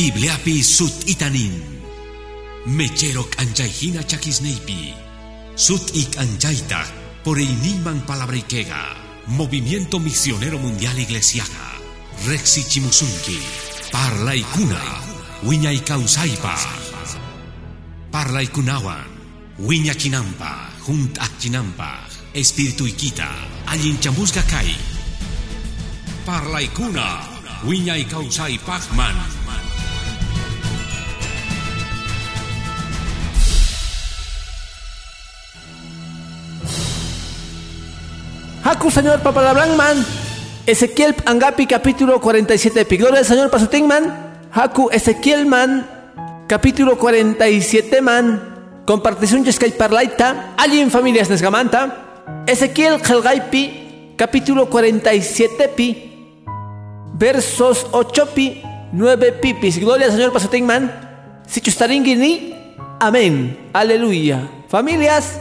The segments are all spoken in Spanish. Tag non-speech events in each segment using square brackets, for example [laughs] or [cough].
Bibliapi sut itanin. Mechero anjaihina chakisneipi. Sut ik anjaita por iniman palabrikega. Movimiento Misionero Mundial Iglesiaga. Rexi Chimusunki. Parla ikuna. Wiña ikausaipa. Parla ikunawan. Wiña chinampa. Junt chinampa. Espíritu ikita. Allin chamusga kai. Parla ikuna. Wiña ikausai pachman. Haku Señor Papalablanman, Ezequiel Angapi capítulo 47 Gloria al Señor Pasutingman, Haku Ezequiel Man, capítulo 47 man, compartición Yeskai Parlaita, en Familias Nesgamanta, Ezequiel Helgaipi, capítulo 47 pi, versos 8 pi, 9 pipis. Gloria al Señor Pasutingman, ni, amén, aleluya. Familias,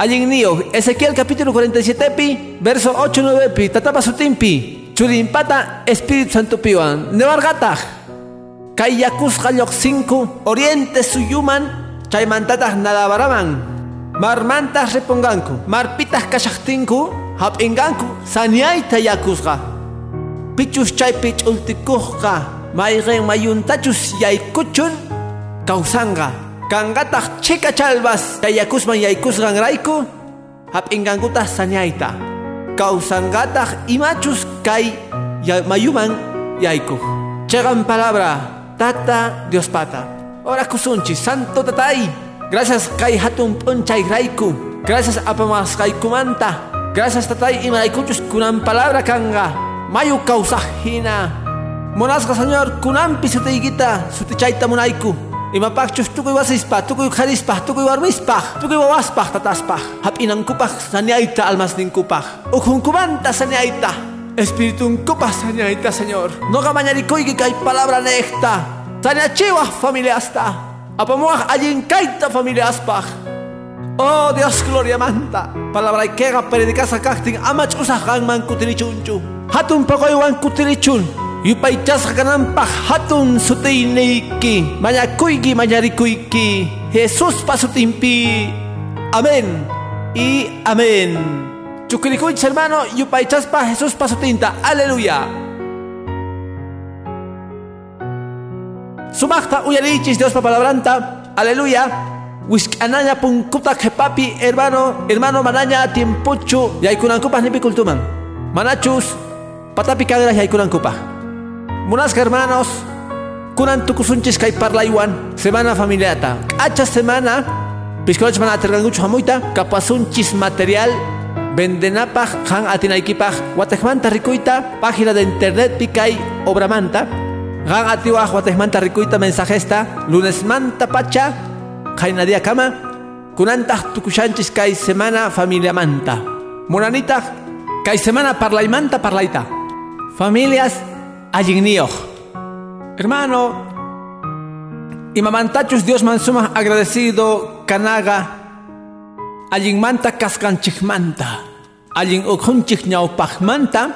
Allignio, Ezequiel capítulo 47 pi, verso 8 9 pi, tatapa sutimpi, churimpata Espíritu Santo piwan, nevargata, kayakus galok 5, oriente suyuman, chaymantatah nadabaraman, marmantas reponganku, marpitas kashakhtinku, hapinganku, saniaita yakusga, pichus chay pich ultikuhga, mayren mayuntachus yaykuchun, kausanga, Kangatah chika chalbas yaykusgan raiku. Hap'inkankutah sañayta kawsangatah imachus kay mayuman yayku chegan palabra tata Dios pata. Ora kusunchi santo tatay gracias kay hatun raiku. Gracias apamas manta. Gracias tatay imaraykuchus kunan palabra kanga mayu kawsajhina monasqa señor kunanpi sutiykita sutichayta munayku Imapakchus tukuy wasispah, tukuy kharispah, tukuy warmispah, tukuy wawaspah tataspah. Hapinankupah saniaita almasninkupah. Ukhunkumanta saniaita. Espiritunkupa saniaita, Señor. No gamañarikoy kay palabra necta. Saniachiwah familiasta. Apamuah ayinkaita familiaspah. Oh Dios gloria manta. Palabra ikega predicasa kakting amach usah man kutirichunchu. Hatun pakoy wan kutirichun. Yupaychasqa kananpaq hatun sutiyniyki mañakuyki mañarikuyki Jesús pasutimpi amén y amén. Chukrikuychis hermano yupaychaspa Jesús pasutinta. Aleluya. Sumaqta uyarichis Dios pa palabranta aleluya Wiskanaña punkuta papi hermano hermano manaña tiempuchu yaykunankupas nipi kultuman manachus patapi kadras yaykunankupas Munas hermanos, kunan tukusunchis kay parlaywan, semana familiata. Hacha semana, piscoch mana atergangucho hamuita, kapasunchis material, vendenapaj, han atinaikipaj, watejmanta rikuita, página de internet pikay, obramanta, han atiwaj watejmanta rikuita mensajesta, lunes manta pacha, jainadia kama, kunantaj tukushanchis kay semana familia manta. Munanita, kay semana parlaimanta parlaita. Familias Allignio. Hermano, y mamantachus Dios mansuma agradecido kanaga allin manta kaskanchikmanta allin ukhunchik ñawpajmanta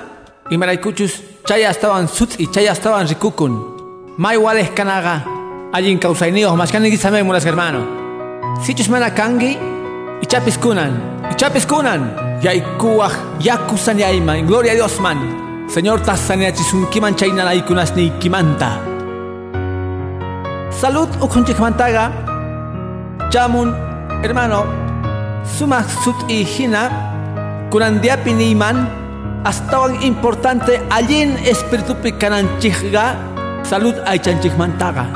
y maraykuchus chaya estaban suts y chaya estaban rikukun. May wales kanaga allin kawsayniyoj mashkaniki samemulas hermano. Sichus mana kangi y chapis kunan y chapis kunan yaykuwaj yakusan yayman gloria a Dios man Señor tasaniachisunkiman kimanta. Salud ukunchikmantaga. Chamun, hermano, sumak sut y hina, kurandiapi niman, un importante allin espíritu picananchigga, salud aichanchikmantaga.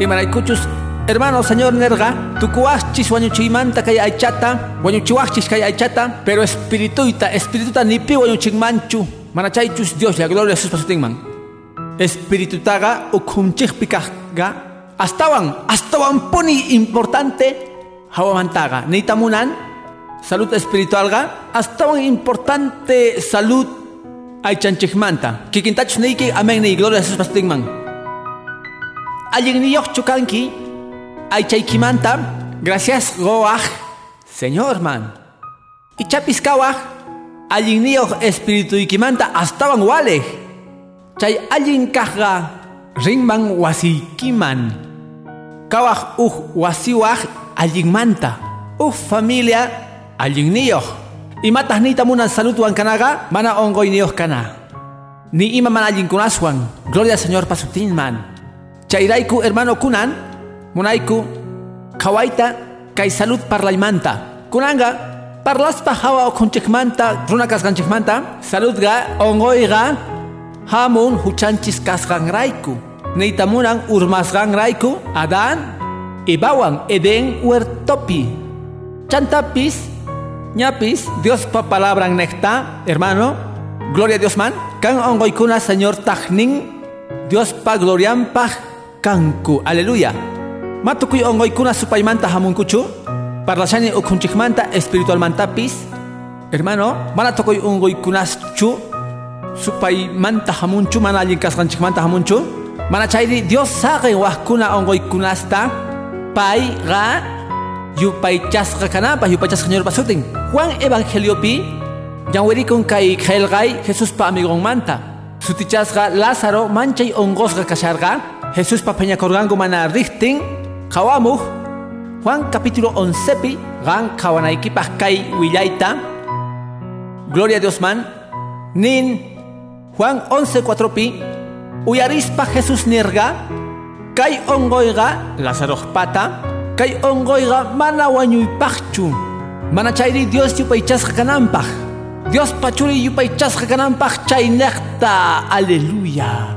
Y maraykuchus, hermano, señor nerga, tukuachis wanyuchimanta kay aichata, wanyuchiwachis kay aichata, pero espirituita, espirituta nipi wanyuchigmanchu. Manachaychus Dios la gloria sus pasutingman. Espíritu taga ukumchikpikaga. Astawan, astawan poni importante hawamantaga. Neitamunan salud espiritual ga. Astawan importante salud aychanchikmanta. Kikintachus neiki amén ni gloria sus pasutingman. Alguien ni chukanki aychaykimanta. Gracias goach. Señor man. Y chapiskawach espíritu y ikimanta astawan wale. Chay allin kahga rinman wasikiman kawaj uj wasiwaj allinmanta uj familia allinniyoq imataq niyta munan saludwan kanaqa mana ongoyniyuq kana. Ni ima mana allinkunaswan gloria al señor pasutinman chayrayku hermano kunan munayku qhawayta kay salud parlaymanta kunanga parlaspa hawa oqhunchikmanta runa kasqanchikmanta saludqa ongoyqa hamun huchanchis kasqanrayku niytamunan urmasqanrayku adan ibawan eden huertopi chantapis ñapis Dios pa palabra necta hermano gloria a Dios man. Kan señor tajnin Dios pa glorian pa kanku. Aleluya. Matukuy ongoykuna supaymanta hamunkuchu parlashani ukunchikmanta espiritualmantapis hermano mana tukuy ongoykunaschu supaymanta hamunchu mana allin kasqanchikmanta hamunchu. Mana chayri Dios saqin wajkuna ongoykunasta payqa yupaychasqa kanapa yupaychasqa señor pasutin. Juan Evangeliopi Yanwerikun kay khaylqay Jesús pa amigonmanta sutichasqa Lázaro manchay ongosqa kasharqa Jesús pa peñakorganku mana riqtin qawamuj Juan capítulo 11 pi gan qawanaykipaq kay willayta Gloria a Dios man. Nin Juan 11 4 pi uyarispa Jesús nirga kay ongoyqa Lázaro pata kay ongoyqa mana wañuypaqchu mana chayri Dios yupaychasqa kananpaq Dios pachuri yupaychasqa kananpaq chaynaqta aleluya.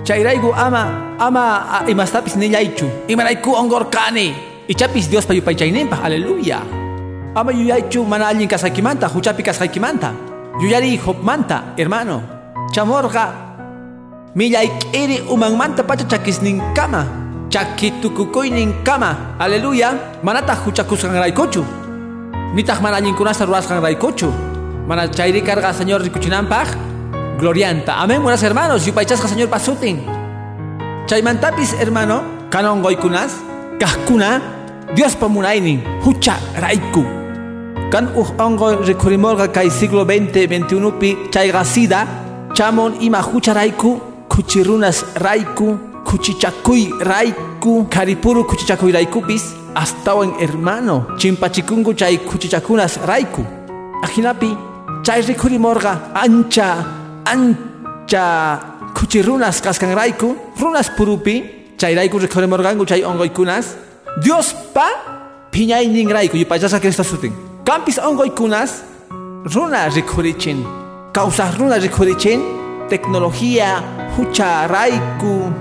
Chayrayku ama ama imastapis nillaychu imarayku ongorkani ichapis Dios pa yupaychayninpaq aleluya. Ama yuyaychu mana allin kasaykimanta huchapi kasaykimanta yuyari hopmanta hermano. Chamorqa millayk'iri umanmanta pacha chakisninkama chakitukukoyninkama aleluya. Manataq huchakusqanraykuchu nitaq mana allinkunasta rurasqanraykuchu mana chayri karqa señor rikuchinanpaq. Glorianta. Amén buenas hermanos. Yupaychasqa señor pasutin. Chaymantapis hermano kanongoykunas kajkuna Dios pa munaynin hucha rayku kan uj ongoy rikurimorqa kay siglo 20 21 pi chamon ima hucha rayku kuchirunas rayku kuchichakuy rayku karipuru kuchichakuy raykupis astawan hermano chimpachikunku chay kuchichakunas rayku ajinapi chay rikurimorqa ancha ancha kuchirunas kaskan rayku runas purupi chay rayku rikurimorqanku chay ongoykunas Dios pa piñaynin rayku yupachasqa Cristo sutin. Kampis ongoykunas runa rikurichin kawsaq runa rikurichin tecnología hucha rayku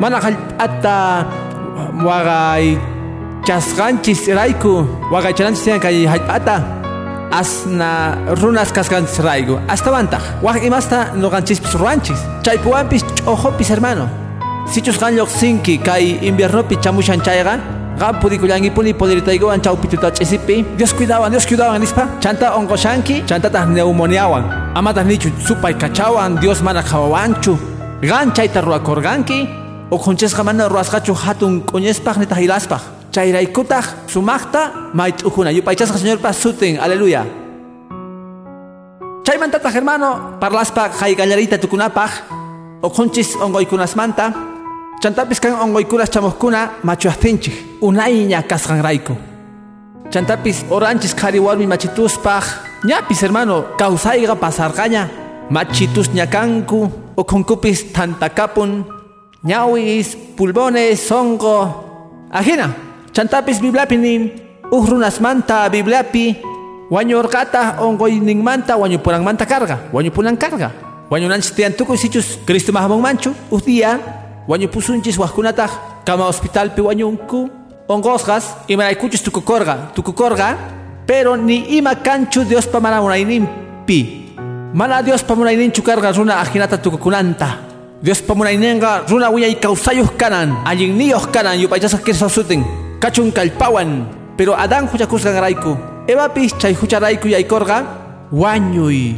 mana hallp'ata waqay chasqanchis rayku waqaychananchis tiyan kay hallp'ata asna runas kasqanchis rayku astawantaq waq imasta noqanchispis ruranchis chaypuwanpis ch'ojopis hermano. Sichusqan lluqsinki kay inviernopi chamushan chayqa qam pudikullankipuni poderitaykuwan chawpituta ch'isipi Dios cuidawan Dios cuidawan nispa. Chanta onqoshanki chantataq neumoniawan amataq nichu supay kachawan. Dios mana qhawawanchu qan chayta rurakurqanki uqhunchasqa mana rurasqachu hatun k'uñispaq nitaq ilaspaq chayraykutaq sumaqta mayt'ukuna yupaychasqa señorpa sutin aleluya. Chaymantataq hermano. Parlaspa kay qallariyta tukunapaq uqhunchis ongoykunasmanta chantapis kan ongoykunas chamuqkuna machuaqtinchik unayña kasqanrayku. Chantapis oranchis qhari warmi machituspaq ñapis hermano kawsayqa pasarqaña. Machitusña kanku uqhunkupis tantakapun ñawis pulmones songo ajina chantapis bibliapi nin. Uj runasmanta bibliapi wañurqata ongoyninmanta wañupuranmanta karqa wañupunan karqa wañunanchis tiyan tukuy sichus Cristo mahamunmanchu uj día wañupusunchis wajkunataq kama hospitalpi wañunku onqosqas imaraykuchus tukukorqa tukukorqa pero ni ima kanchu Dios pa mana munayninpi mana Dios pa munayninchu karqa runa ajinata tukukunanta. Dios pa munayninqa runa wiñay kawsayuq kanan allinniyuq kanan yupaychasqa Cristo sutin kachun kallpawan pero Adán huchakusqanrayku Evapis chay hucharayku yaykorqa wañuy.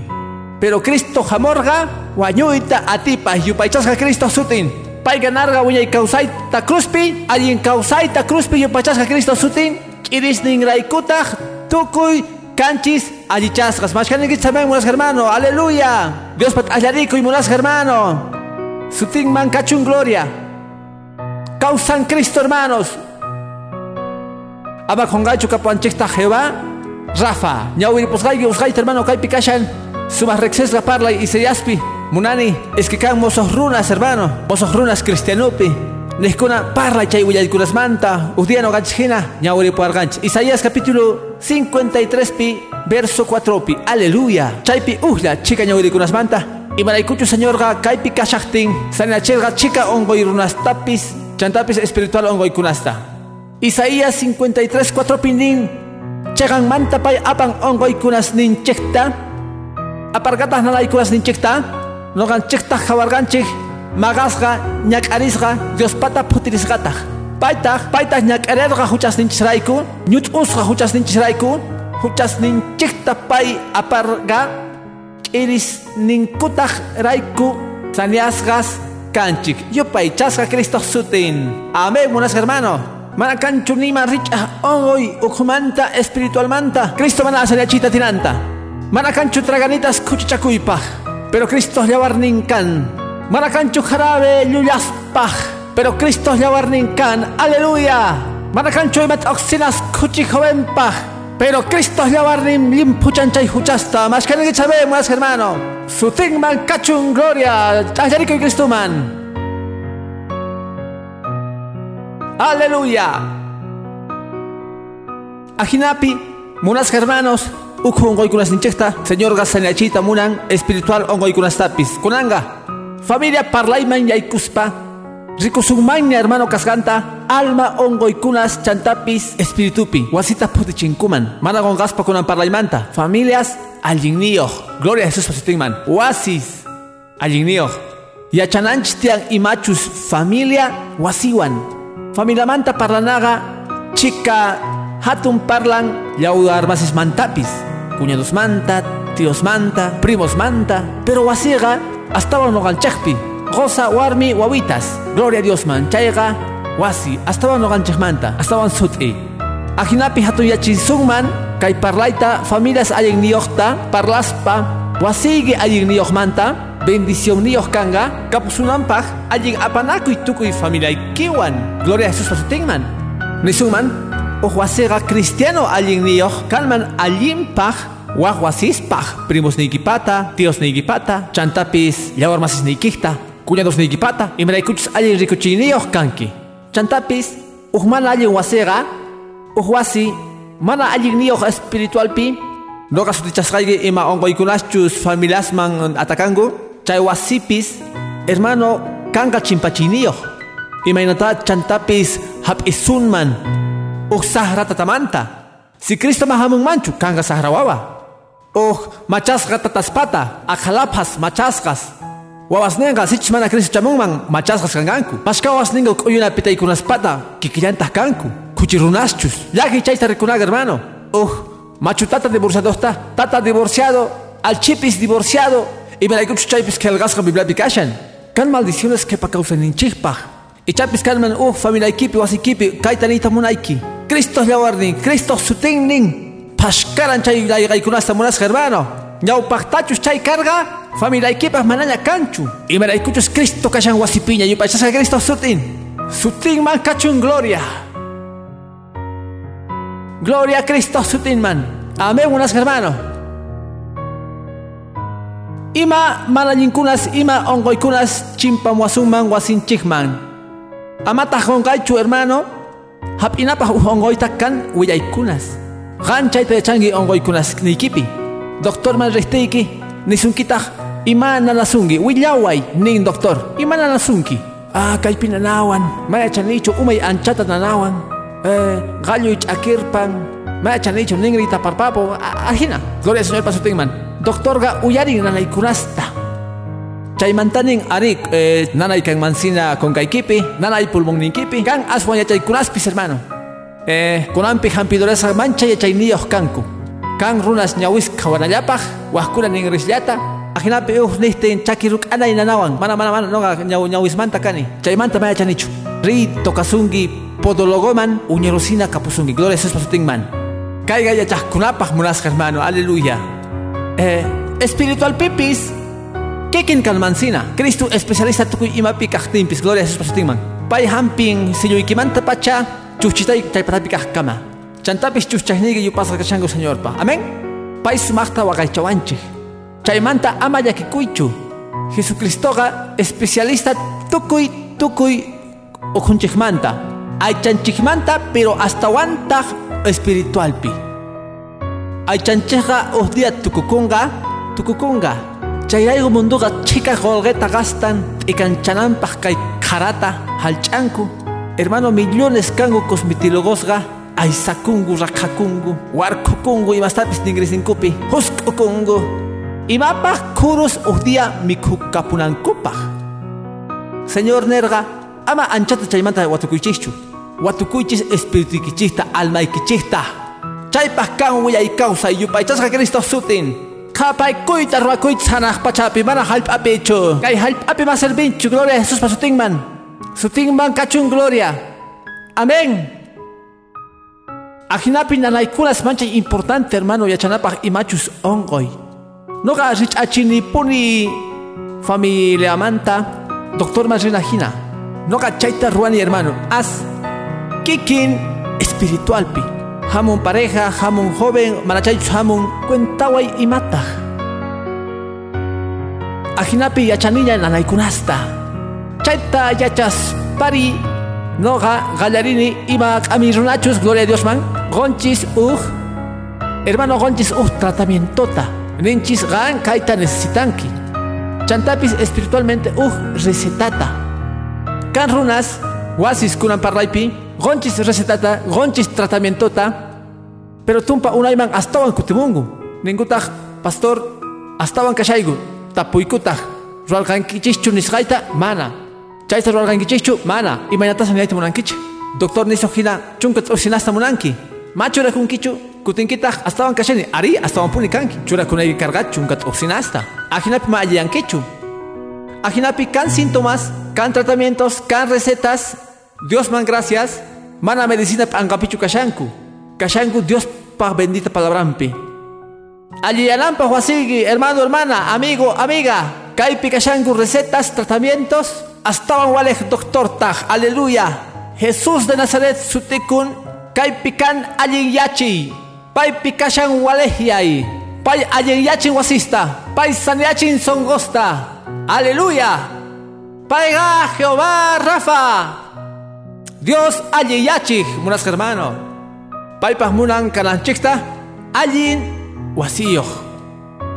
Pero Cristo hamorqa wañuyta atipay yupaychasqa Cristo sutin pay ganarqa wiñay kawsayta cruzpi allin kawsayta cruzpi yupachasqa Cristo sutin k'irisninraykutaq tukuy kanchis allichasqas mashkaninkichis también munas hermano aleluya Dios pat allarikuy munas hermano Sutin cachun gloria. Causan Cristo, hermanos. Gacho capuanchista Jehová. Rafa. Ñawiri posgay usgay hermano kai pikashan. Sumas rexes la parla y se yaspi. Munani, es que can mozos runas, hermano. Mozos runas cristianupi. Neskuna parla chay kunas manta. Udiano ganchina. Ñawiri puarganch. Isaías capítulo 53 pi, verso 4 pi. Aleluya. Chaypi uhla chica ñawiri kunas manta. Y señor señorga kaipi kashaktin. Sanachelga chica ongo y runas tapis. Chantapis espiritual ongo y kunasta. Isaías 53 4 pindin. Chagan manta pay apan ongo y kunas ninchekta. Apargatas nala y kunas ninchekta nogan chikta jawarganchik magasqa ñak'arisqa Diospata phutirisqataq paytaq paytaq ñak'arirqa huchasninchisrayku ñut'usqa huchasninchisrayku huchasninchikta pay aparqa k'irisninkutaq rayku saneasqas kanchik. Yupay chasqa Cristo sutin. Amén buenas hermano. Mana kanchu nima rich'aj ongoy ukhmanta espiritualmanta. Cristo mana asariachita tinanta. Mana kanchu traganitas kuchichakuypaq pero Cristo yawarninkan. Marakanchu jarabe llullaspaj, pero Cristo yawarninkan. Aleluya. Marakanchu imat oxinas kuchi jovenpaj, pero Cristo yawarnin limpuchanchay huchasta. Más que sabemos, hermano. Sutingman kachun gloria. Ayarico y Cristo man. Aleluya. Ajinapi, munas hermanos, Ukhu ongoy kunas ninchekta, señor gasaniachita munan, espiritual ongoy kunas tapis. Kunanga, familia parlayman yaikuspa, rikusungmaña hermano kasganta, alma ongoy kunas chantapis, espiritupi, wasita putichinkuman, mana gongaspa kunan parlaymanta, familias allignioh, gloria a Jesús pasitingman, wasis allignioh, yachananch tiang imachus familia wasiwan, familia manta parlanaga, chica hatun parlan, yaudar basis mantapis, cuñados manta, tíos manta, primos manta, pero wasiga hasta no ganchakpi, goza warmi wawitas, gloria a Dios man, chayga, wasi, hasta no manta, hasta suti. Ajinapi hatu sungman, kay parlaita, familias ayen niokta, parlaspa, wasigi ayen manta, bendición niok kanga, kapusunampaj, ayen apanakuy tukuy familia kiwan, gloria a Jesús pasutingman. Nisungman, wasiga cristiano allin niyoh kalman allinpaj wajwasispaj primos niykipata tíos niykipata chantapis llawarmasis niykikta cuñados niykipata imaraykuchus allin rikuchiniyoh kanki. Chantapis uj mana allin wasiga uj wasi mana allin niyoh espiritualpi noqa sutichasqayki ima onqoykunachus familiasman atakangu chay wasipis hermano kanka chimpachiniyoh imaynata chantapis hap'isunman o sahra tatamanta. Si Cristo mahamun manchu, kanga sahra wawa. O machasqa tataspata, akhalapas machasqas. Wawas nenga sich mana Cristo chamunman machasqas kanganku. Mashkawas ninga uyuna pitaykunaspata, kikillantah kanku. Kuchirunaschus. Yaki chayta rikunaga hermano. Oh, machu tata divorciado está, tata divorciado, al chipis divorciado, y me la chaypis que el gasga biblia pikashan. Kan maldiciones que pa causan ninchipaj. Y chapis kalman, uh, familia equipi, wasikipi, kaitanita munaiki. Cristo yawarnin, Cristo sutinnin, pashkaran chay layqaykunasta munasqa hermano. Ñawpaqtachus chay carga, familia equipas manaña canchu. Y maraykuchus Cristo kashan wasipiña, yupachasqa Cristo sutin. Sutin man kachun gloria. Gloria a Cristo sutin man. Amén unas hermano. Ima malayinkunas, ima ongoykunas chimpam wasunman wasinchikman. Amata honqaychu hermano, hap'inapaq ongoyta kan willaykunas qanchayta yachanki ongoykunas niykipi doctorman riqtiyki nisunkitaq imana nasunki willaway nin doctor imana nasunki ah kaypi nanawan mayachanichu umay anchata nanawan eh, galluy ch'akirpan mayachanichu ninri taparpapo ajina gloria al señor pasutinman doctorga uyarin nanaykunasta chaymantanin arik eh, nanay kan mansina con kaykipi nanay pulmon ninkipi kan aswan yachaykunaspis hermano. Eh, kunanpi hampidoresa mancha yachayniyoq kanku kan runas ñawisqa wanallapaq wajkuna ninrisllata ajinapi uj nihtin chaki ruk'anay nanawan mana mana mana noqa ñawismanta kani. Chaymanta mayachanichu ri tokasunki podologoman uñerosina kapusunki gloria sus pasutinman kayqa yachaqkunapaq munasqa hermano aleluya. Eh, espiritual pipis kikin mansina. Cristo especialista tukuy imapi kaqtinpis gloria a Jesús man. Pay hampin silluykimanata pacha chuchitay chaypatapi kama. Chantapis chuchchayniyki yupasqa kashanku Señorpa. Amén. Pay sumaqta waqaychawanchik. Chaymanta ama llakikuychu. Jesucristoqa especialista tukuy tukuy ukunchikmanta. Aychanchikmanta pero hasta wantaq espiritualpi. Aychanchikqa uhdía tukukunga tukukunga. Chayraygu munduqa chika golgueta gastan t'ikanchananpaq kay karata halch'anku. Hermano millones kangu cosmetilogosqa aysakungu raqhakungu warkukungu imastapis ningrisinkupi husk'ukungu imapaq kurus uhdía mikhukapunankupaq Señor nerga ama anchata chaymanta watukuychikchu watukuychis espiritukichikta almaykichikta chaypaq kan willay kawsay yupaychasqa Cristo sutin qhapaykuyta ruwakuyta sanaq pachapi mana hallp'apichu kay hallp'api ma servinchu gloria a Jesús pa sutinman sutinman kachun gloria. Amén Ajinapi nanaykunas mancha importante hermano yachanapaq imachus ongoy noqa rich'achinipuni familiamanta doctor Marina Hina noqa chayta ruani hermano. As kikin espiritualpi hamun pareja hamun joven manachaychus hamun cuentaway imataq ajinapi yachanilla nanaykunasta chayta yachas pari noqa gallarini ima runachus gloria a Dios man. Gonchis uj hermano gonchis uj tratamientota. Ninchis gan kayta necesitanki chantapis espiritualmente uj recetata. Kan runas wasis kunan parlaypi gonchis recetata. Gonchis tratamientota pero tumpa unayman astawan kutimungu ninkutaj pastor astawan kashaygu. Tapuykutaq ruwalqankichischu nisqayta mana. Chayta ruwalqankichischu mana. Imaynatas niyayta munankichik doctor niso hina chunka t'usinasta munanki. Machurakunkichu kutinkitaq astawan kashani ari astawanpuni kanki. Churakunayki karqa chunka t'usinasta ajinapi ma alliyankichu ajinapi kan síntomas kan tratamientos kan recetas. Dios man gracias. Mana medicina p'anqapichu kashanku. Kashanku Dios pa bendita palabrampi Alliyananpaq wasiyki hermano hermana amigo amiga. Kaypi kashanku recetas tratamientos. Astawan walej doctor taj aleluya. Jesús de Nazaret sutikun. Kaypi kan allin yachiy paypi kashan walehyay pay allin yachin wasista pay sanyachin songosta. Aleluya. Payga Jehová Rafa. Dios allin yachij munas hermano paypaj munan kananchikta allin wasiyoh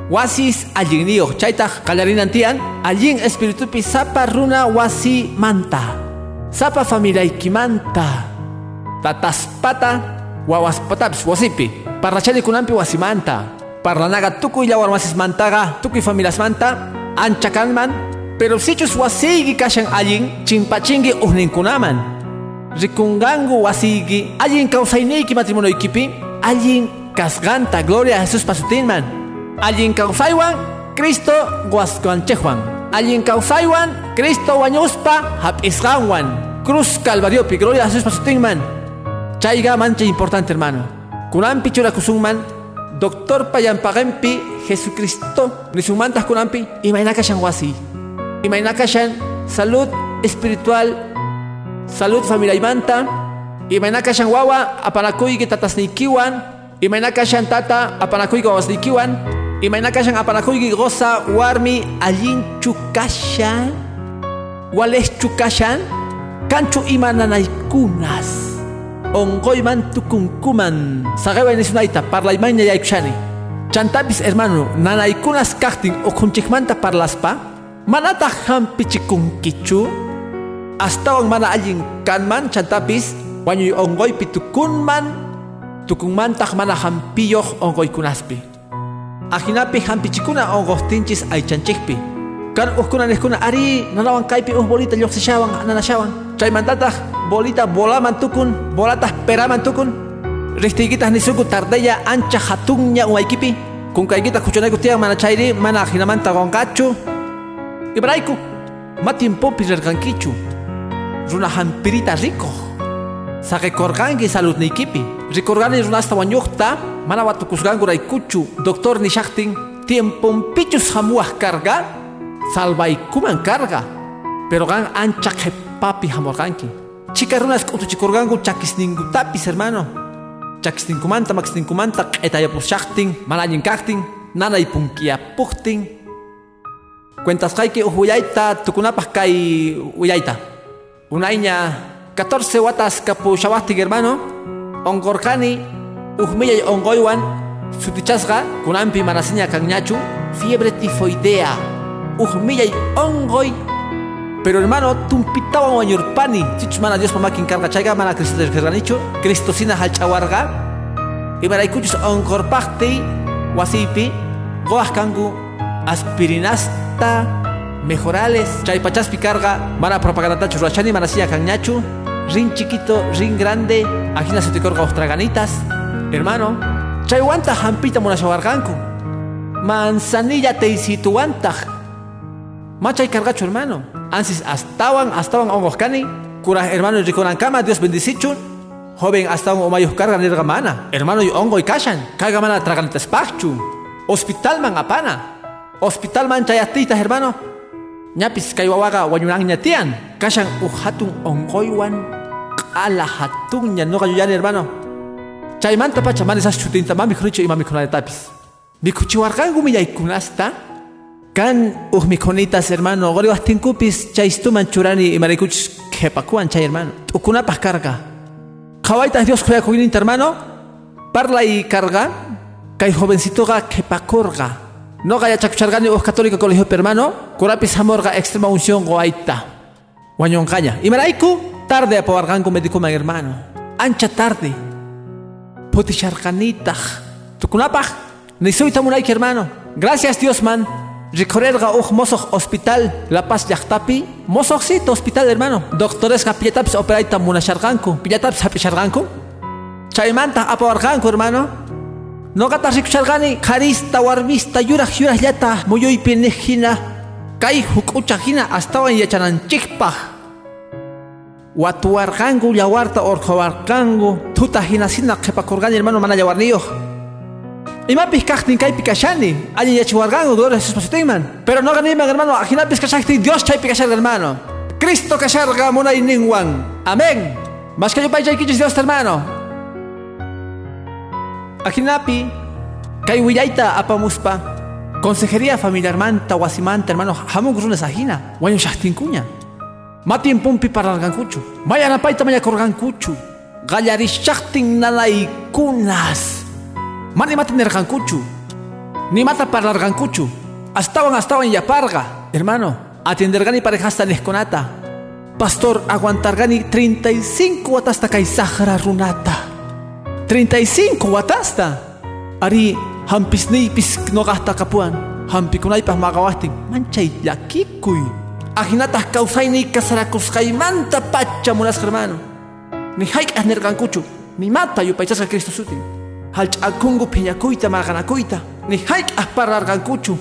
wasis allinniyoh chaytaj qallarinantian allin espiritupi sapa runa wasi manta sapa familiaykimanta tataspata wawaspatapis wasipi parlachani kunanpi wasimanta parlanaga tukuy llawar wasismantaqa tukuy familiasmanta ancha kanman pero sichus wasiyki kashan allin chimpachinki uhninkunaman rikungangu wasiyki allin kawsayniyki matrimonioykipi allin kasganta gloria a Jesús pasutinman allin kawsaywan Cristo guaskuanchejwan allin kawsaywan Cristo wañuspa hap'isqanwan cruz calvariopi gloria a Jesús pasutinman. Chayga mancha importante hermano. Kunanpi churakusunman doctor payanpagempi Jesucristo. Nisumantas kunanpi imayna kashan wasi. Imayna kashan salud espiritual salud familiaymanta imayna kashan wawa apanakuyki tatasniykiwan imayna kashan tata apanakuyki wawasniykiwan imayna kashan apanakuyki goza warmi allinchu kashan walejchu kashan kanchu imananaykunas. Ongoyman tukunkuman. Saqewa nisunayta parlaymaña yaykushani chantapis hermano nanaykunas kaqtin uqunchikmanta parlaspa. Manataq hampichikunkichu astawang mana ajing? Kanman chantapis wanyu ongoy pitukunman tak mana hampiyoh ongoy kunaspi. Ajinapi hampichikuna ay aichanchikpi kan uhkunanejkuna ari nanawan kaipi uh bolita lloqsishawan nanashawan chaymantatah bolita bolaman tukun bolatah peraman tukun. Riqtiykitah nisuku tardeya ancha kung kai kita kucunai kutia mana cairi mana ajinamanta Ibraiku ibrayku matinpopi kicu, runa hampirita rikuq saqikurqanki saludniykipi rikurqani runasta wañuqta mana watukusqanku raykuchu doctor nishaqtin tiemponpichus hamuwaq karqa salvaikuman carga pero gan ancha papi hamorganki chica runas kutuchikurganku chakisninkutapis hermano. Chakisninkumanta makisninkumanta q'etayapushaqtin manallin kaqtin nanaypunkiyapuqtin cuentasqayki uj willayta tukunapaq kay willayta unayña 14 watas kapushawaqtin hermano onqorqani uj millay onqoywan sutichasqa kunanpi manasiña kanñachu fiebre tifoidea uj millay onqoy pero hermano, tumpitawa wañurpani. Chichus mana Dios mamá quien carga chayga, mana Cristo del Gerganicho, Cristo sina halchawarga. Y para ikuchus onkorpakti, wasipi, goas kangu, aspirinasta, mejorales, chay pachaspi carga, mana propaganda churrachani, mana siya kanyachu, rin chiquito, rin grande, ajina se te corga ostraganitas. Hermano, chay wanta hampita monashawarganku. Manzanilla te situanta. Machay cargacho hermano. Ansis astawan, astawan ongoscani, cura hermano cama, Dios bendicichun, joven astawan omayos carga nirga mana, hermano y ongo y kashan, carga mana tragantes pachu, hospital man apana, hospital man chayatitas hermano, ñapis kaywawaga wanyunang ñatian, kashan uhatun ongoywan, ala hatun ña no gayuyani hermano, chaymanta pacha manes chutinta mami khrucho y mami khunatapis. Mikuchiwargangu millaikunasta, Kan uhmikonitas hermano, gori wastinkupis chaystuman churani y marikuchis kepakuan chay hermano. Ukunapas carga. Kawaitas Dios kuya kuyininta hermano, parla y carga, kay jovencitoga kepakorga. No gaya chakuchargani uh católica colegio hermano, kurapis amorga extrema unción goaita. Wañonkaya. Y maraiku, tarde apawarganku medicuman hermano. Ancha tarde. Poticharganita. Tukunapaj, ni soy tamunayki hermano. Gracias Dios man. Recorrerga uj mosoq hospital La Paz llaqtapi mosoqsito hospital hermano doctoresqa pillatapis operaita munasharqanku pillatapis hapisharqanku chaymanta apawarqanku hermano noqata rikusharqani qarista warmista yuraq yuraq llata muyuypi niq hina kay huk'uchaq hina astawan yachananchikpaq watuwarqanku yawarta orqawarqanku tuta hinasina qhipakurqani hermano mana yawarniyuq Imapis kaqtin kaypi kashani, allin yachiwargangu gloria Jesús pasitinman. Pero no ganiman hermano, ajinapis kashaktin Dios chaypi kasharga hermano. Cristo kasharga munay ningwan. Amén. Mas kayo pa chaykichis Dios hermano. Ajinapi, kay willaita apamuspa. Consejería familiar manta, wasimanta, hermano, hamung runas ajina. Waño shahtinkuña. Matin pumpi parargankuchu. Maya napaita maya korgankuchu. Gallarishachtin kunas. Mani mata nergancuchu. Ni mata parlargancuchu. Astawan astawan yaparga. Hermano, atendergani parejasta nesconata. Pastor, aguantargani 35 watasta kai sahara runata. 35 watasta. Ari hampisnipis nogasta kapuan. Hampikunaypas magawastin. Manchay yakikuy. Ajinatas kausayni kasarakusqaymanta pacha munas hermano. Ni haik nergancuchu. Ni mata yupaychasqa Cristo sutin halch'akungu phiñakuyta marqanakuyta ni hayk'aj parlarqankuchu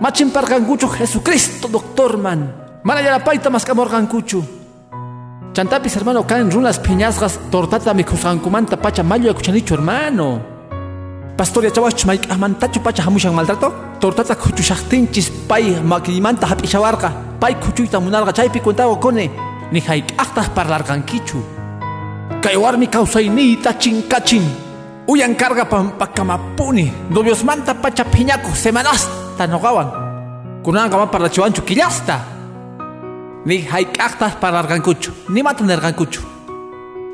machinparqankuchu Jesucristo doctorman mana yarapayta maskamorqankuchu chantapis hermano kan runas phiñasqas tortata mikhusqankumanta pacha mallo yakuchanichu hermano pastor yachawachus mayk'ajmantachu pacha hamushan maltrato tortata khuchushaqtinchis pay makiymanta hap'ishawarqa pay khuchuyta munarqa chaypi cuentago kone ni hayk'aqtaj parlarqankichu kay warmi kawsayniyta chinkachin Uyan carga pampakamapuni. Novios manta pacha piñaco semanasta nogawan. Kunan kama para chuanchu quillasta. Ni haikaktas para argancucho. Ni matan argancucho.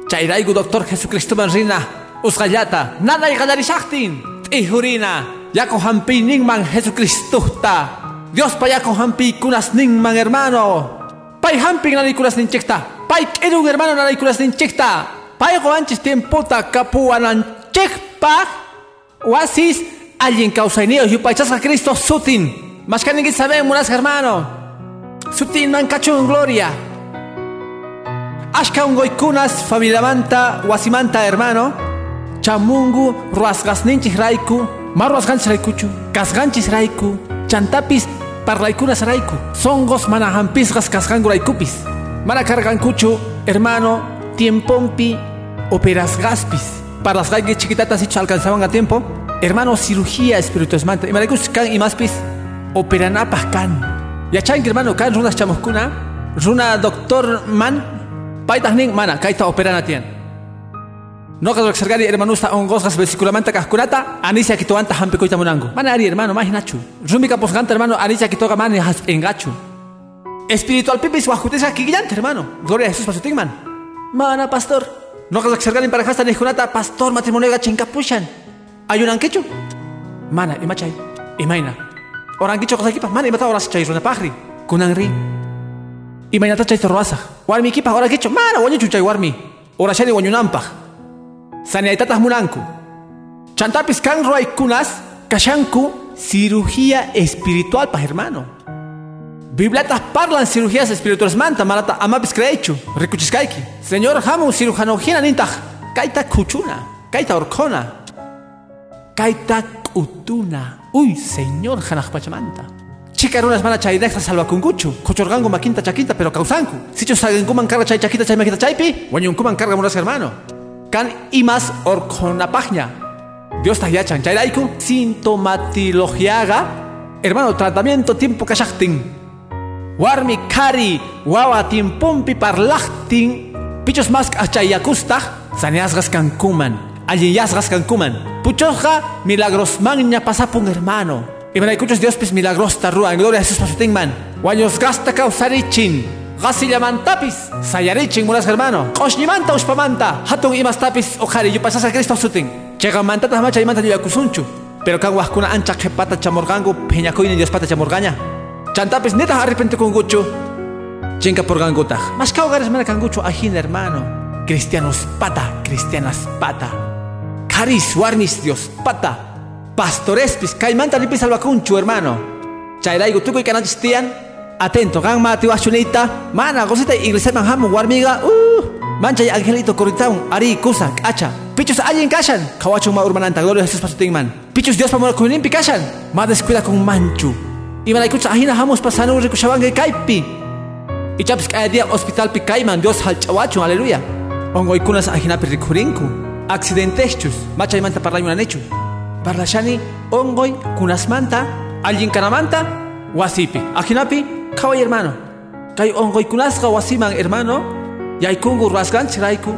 Chairaigu doctor Jesucristo manrina. Usgallata. Nana y galarishaktin. Tihurina. Yako hampi ningman Jesucristo ta. Dios pa yako hampi kunas ningman hermano. Pai hampi kunas ninchekta. Pai kedung hermano kunas ninchekta. Pai goanchis tiempota kapuanan chikpa wasis alguien causa y pachas a Cristo sutin más que ninguém sabe muras hermano cacho en gloria ashka un goikunas familia manta wasimanta hermano chamungu ruasgasninchis raiku marruasganchis raikuchu kasganchis raiku chantapis parlaikunas raiku songos mana hampisgas kasgangu raikupis mana cargancuchu hermano tiempompi operas gaspis para las chiquitatas y alcanzaban a tiempo. Hermano, cirugía espiritual. Y me can y más pis. Operanapas can. Yachanki hermano, kan runas chamuskuna, runa doctor man, paitah ning mana, kaita operana tian. No que observar hermanusta on gosgas manta kaskunata, anisia kitoanta hampikoita munango. Mana ari hermano, más nachu. Rumika posganta hermano, kitoga mani has engachu. Espiritual pipis wajutesa kigillante hermano. Gloria a Jesús pasutigman. Mana pastor. No que observar en parajasta ni pastor matrimonio gachincapushan. Ayunan quechu. Mana, imachay, imaina. Orang kicho kosa kipas mana imata oras chay runa pahri. Kunang ri. Imainata chay torwasa. Warmi kipas ora kicho mana wanyu chuchay warmi. Ora shani wanyu nampah. Sani aitatas munanku. Chantapis kan roay kunas kashanku cirugía espiritual pa hermano. Biblatas parlan cirugías espirituales manta malata amapis creechu. Rikuchiskaiki. Señor hamu cirujano hina nintah. Kaita kuchuna. Kaita orkona. Kaita utuna. Uy, señor Hanaj Pachamanta. Chica runas mana chay deja salva kunguchu. Cochorgango maquinta chaquita pero causanku. Sicho kuman carga chay chaquita chay maquita chaypi. kuman carga muras hermano. Kan imas orkonapagna. Dios tayachan chayraiku. Sintomatilogiaga. Hermano, tratamiento tiempo kashachtin. Warmi kari. Wawa tiempumpi parlachtin. Pichos más achayakustaj. Saneasgas kankuman allí yasgas cancuman. Puchoja milagros magna pasapun hermano. Y me escuchas Dios pis milagros tarrua en gloria a Jesús pasutingman. Guaños gasta causarichin. tapis, sayarichin muras hermano. Oshnimanta uspamanta. Hatun imas tapis ojari yo pasas a Cristo sutin. Llega manta macha y manta yakusunchu. Pero kan kuna ancha pata chamorgango peñacoin Dios pata chamorgaña. Chantapis neta arrepente con gucho. Chinka por gangota. Mas hogares mana cangucho ajin hermano. Cristianos pata, cristianas pata. Haris warmis Dios pata. Pastorespis caimanta lipis albacunchu hermano. Chairaigo tuko ikananchis tian. Atento, gan mati wachunita. Mana gosita iglesia manhamu warmiga. Uh, mancha y angelito corritaun. Ari kusa acha. Pichos alguien kashan. Kawachu ma urmananta gloria Jesús pasutingman. Pichos Dios pamora kuninpi kashan. Ma descuida con manchu. Y malaikucha ahina hamos pasanu rikushabange kaipi. Y chapis cada día hospital pi kaiman Dios halchawachu, aleluya. Ongo ikunas ahina pi rikurinku accidentechus machaymanta parlayunanechu parlashani ongoy kunasmanta alguien kanamanta wasipi. Ajinapi kaway hermano. Kay ongoy kunasqa wasiman hermano. Yaykungu rasganchis rayku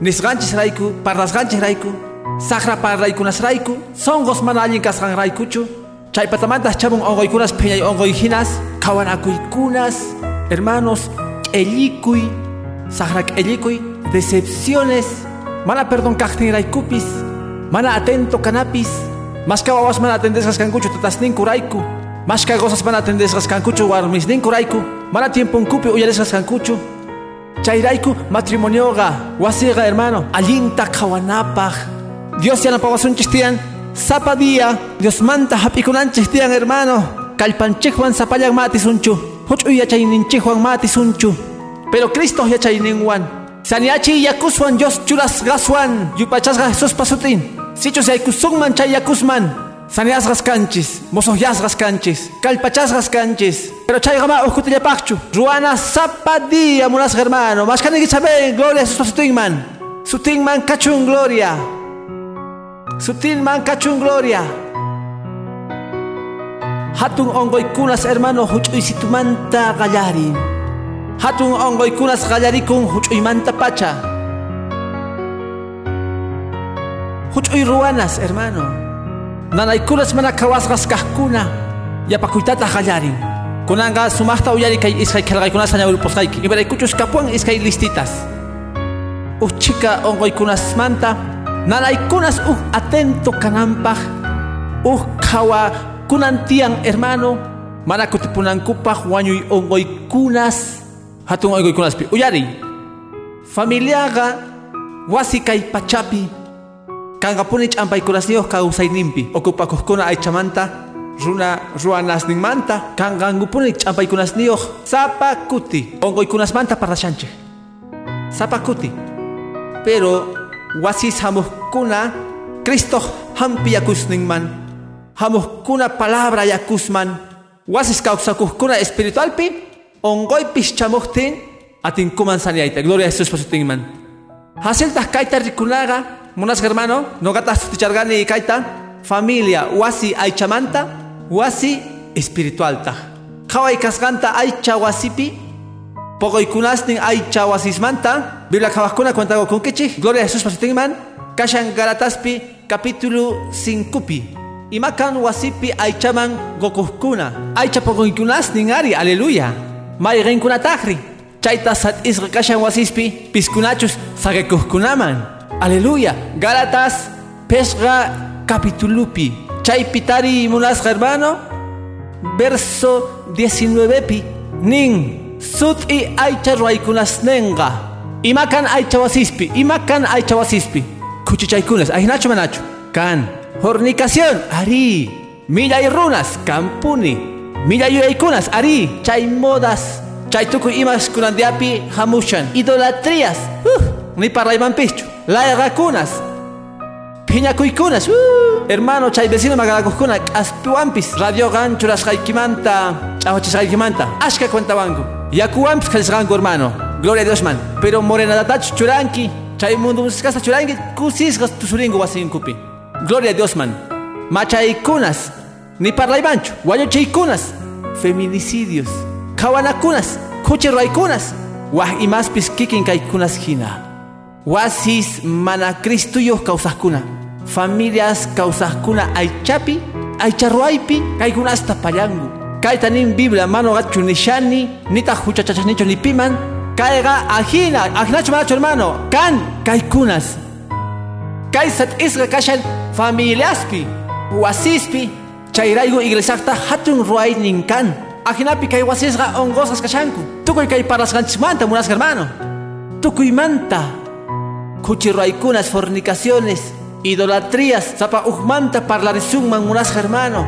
nisganchis rayku parlasganchis rayku saqra parlaykunas rayku songos mana allin kasqan raykuchu chaypatamanta chamun ongoykunas pheñay ongoyhinas kawanakuykunas hermanos q'ellikuy saqra q'ellikuy decepciones mana perdón raikupis, mana atento canapis, maska wawas mana atendesgas kankuchu tatasnin kuraiku, maska gozas mana atendesgas kankuchu warmisnin kuraiku, mana tiempo unkupi uyaresgas kankuchu, chayraiku matrimonioga, wasiga hermano, allinta kawanapaj, Dios ya no pawasunchis tian, sapa día, Dios manta hapikunanchis tian hermano, kalpanchikwan sapallan matisunchu, huchu yachayninchikwan matisunchu, pero Cristo yachayninwan, Saniachi yakuswan Dios churas gaswan yupachasga Jesús pasutin. Sichos yaykusungman chay yakusman. Saniasgas canchis, mosoyasgas canchis, calpachasgas canchis. Pero chay gama pachu. Ruana zapadía munas hermano. Kanigi saben gloria a Jesús pasutinman. Sutinman cachun gloria. Sutinman cachun gloria. Hatun ongoy kunas hermano huchuy situmanta gallarin. Hatun ongoykunas qallarikun huch'uymanta pacha. Huch'uy ruanas, hermano. Nanaykunas mana kawasqas kajkuna. Yapakuytata qallarin. Kunanga sumaqta uyari kay isqay qillqaykunasta ñawirupusqayki. Ibaraykuchus kapuan isqay listitas. Uchika ongoykunasmanta nanaykunas uj atento kananpaq uj kawa kunantian hermano mana kutipunankupaq wañuy ongoykunas hatun oykuykunaspi uyari. Familiaga wasi kay pachapi. Kankapuni ch'ampaykunasniyuq kawsayninpi ocupakuqkuna aychamanta runa ruanasninmanta kankankupuni ch'ampaykunasniyuq sapa kuti. Ongoykunasmanta parlashanchik sapa kuti. Pero wasis hamuqkuna Cristo hampi yakusninman hamuqkuna palabra yakusman wasis kawsakuqkuna espiritualpi ongoy pischamuhtin atin kuman saniaita. Gloria a Jesús por su tingman. Kaita rikunaga, monas hermano, no gatas tichargani kaita, familia, wasi aichamanta, wasi espiritual ta. qhaway kasqanta aycha wasipi poqoykunastin aycha wasismanta Biblia qhawaqkuna cuentago kunkichik Gloria a Jesús pasitinman kashan Galataspi capítulo 5pi imakan wasipi aychaman gokuhkuna aycha poqoykunastin ari aleluya mayqinkunatajri chayta sat isqa kashan wasispi piskunachus sagekuhkunaman aleluya. Galatas pesqa capitulupi. Chay pitari munasqa hermano verso 19 pi nin sut i aicha ruaykunasnenga imakan aicha wasispi imakan aicha wasispi. Kuchichaykunas aynachu manachu. Kan fornicación ari millay runas kampuni millay yuyaykunas ari chay modas chay tukuy imas kunandiapi hamushan idolatrías uh, ni parlaymanpichu layaqakunas piñakuykunas uh, hermano chay vecino magalakuskuna k'aspiwampis radiogan churasqaykimanta ch'awachisqaykimanta ashka cuentawanku yakuwampis qhalisqanku hermano gloria a Dios man pero morenadatachu churanki chay mundo musiskasta churanki kusisqas tusurinku wasinkupi gloria a Dios man machaykunas ni parlaymanchu wañuchaykunas feminicidios qhawanakunas kuchi ruaykunas waj imaspis kikin kaykunas hina wasis mana kawsaqkuna familias kawsaqkuna aychapi aycharruaypi kaykunasta pallanku kayta nin biblia mano gachu nishani nitaq huchachachanichu nipiman kayqa ajina ajinachu manachu hermano kan kaykunas kay sat'isqa kashan familiaspi wasispi chayrayku iglesiaqta hatun ruaynin kan ajinapi kay wasisqa onqosqas kashanku. Tukuy kay parasqanchikmanta munasqa hermano tukuymanta kuchirraykunas fornicaciones idolatrías sapa ujmanta parlarisunman munasqa hermano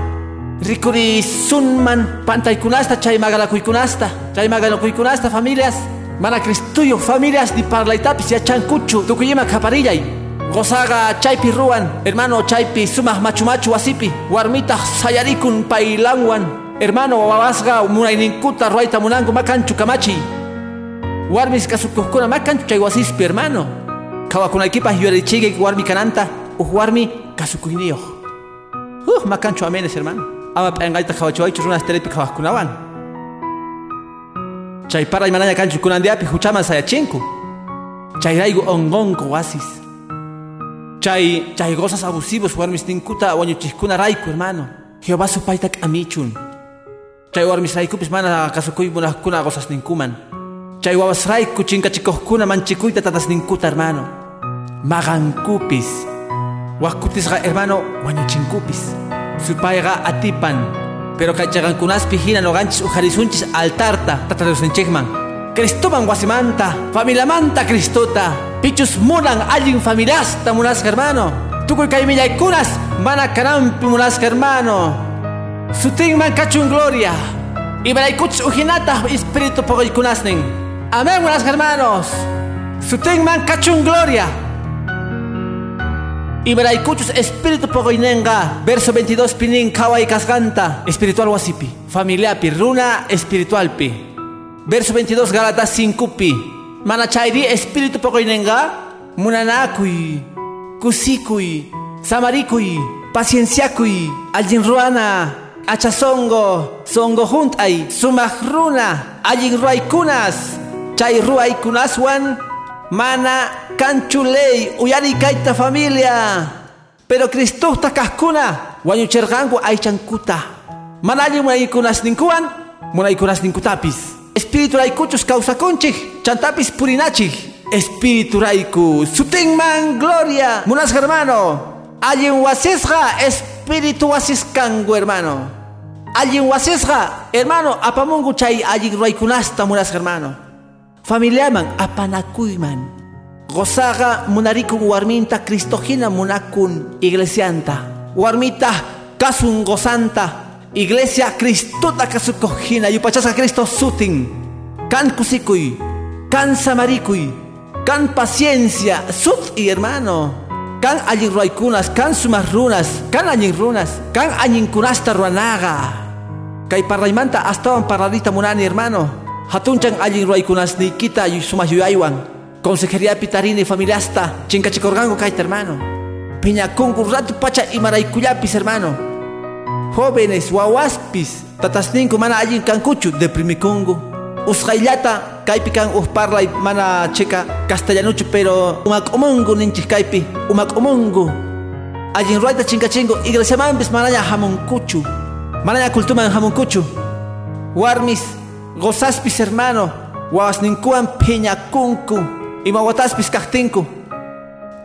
rikurisunman pantaykunasta chay magalakuykunasta chay magalakuykunasta familias. Mana cristuyuq familias ni parlaytapis yachankuchu tukuyima qaparillay gozaga chaypi ruwan hermano chaypi sumaq machu machu wasipi warmitaq sayarikun paylanwan hermano wawasqa munayninkuta ruayta munanku makanchu kamachiy warmis kasukuqkuna makanchu chay wasispi hermano. Kawakunaykipaq yuyarichiyki warmi kananta uj warmi kasukuyniyuq uh makanchu amenes hermano. Ama p'enqayta qhawachiwaychu runas telepi qhawaqkunawan chay paray manaña kanchu kunandiapi huchaman sayachinku chayrayku onqonku wasis chay chay gozas abusivos warmis ninkuta wañuchijkuna rayku hermano. Jehová supayta k'amichun chay warmis raykupis mana kasukuy munaqkuna gozas ninkuman chay wawas rayku chinkachikuqkuna manchikuyta tatas ninkuta hermano. Maqankupis waqkutisqa hermano wañuchinkupis supayqa atipan pero kaychaqankunaspi hina noqanchis ujarisunchis altarta tatarusinchikman Cristoman wasimanta familiamanta Cristota. Pichus munan allin familiasta munasqa hermano. Tukuy kay millaykunas mana kananpi munasqa hermano. Sutinman kachun gloria. Ibaraykuchis ujinata espíritu poqoykunasnin amén munasqa hermanos. Sutinman kachun gloria. Ibaraykuchus espíritu pogoinenga verso 22 pinin kawai kasganta espiritual wasipi familiapi runa espiritualpi verso 22 Galatas 5 pi. Mana chayri espíritu pogoinenga munanakuy kusikuy samarikuy pacienciakuy allin ruana achasongo songo juntay sumaq runa allin ruaykunas chay ruaykunaswan mana kanchu ley uyari kaita familia. Pero Cristusta kaskuna wañucherqanku aychankuta mana allin munaykunas ninkuwan munaykunas ninkutapis espíritu raykuchus kawsakunchik chantapis purinachik espíritu rayku sutinman gloria munas hermano. Allin wasisqa espíritu wasiskanku hermano. Allin wasisqa hermano apamunku chay allin raykunasta munas hermano. Familiaman apanakuyman gozaga munarikun warminta cristojina munakun iglesianta. Warmita kasun gozanta iglesia cristota kasukojina yupachasqa cristo sutin. Kan kusikuy kan samarikuy kan paciencia sut y hermano. Kan allin ruaykunas kan sumas runas kan allin runas kan allinkunasta ruanaga. Kay parlaymanta astawan parladita munani hermano. Hatunchan allin ruaykunasniykita sumaq yuyaywan consejería pitarini familiasta chinkachikorqanku kayta hermano. Piñakunku ratu pacha imaraykullapis hermano jóvenes wawaspis tatasninku mana allin kankuchu deprimikungu usqayllata kaypi kan parlay mana chika castellanuchu pero umak'umungu ninchik kaypi umak'umungu allin ruayta chinkachingu iglesiamanpis manaña hamunkuchu manaña kultuman hamunkuchu warmis gozaspis hermano wawasninkuwan phiñakunku ima wataspis kaqtinku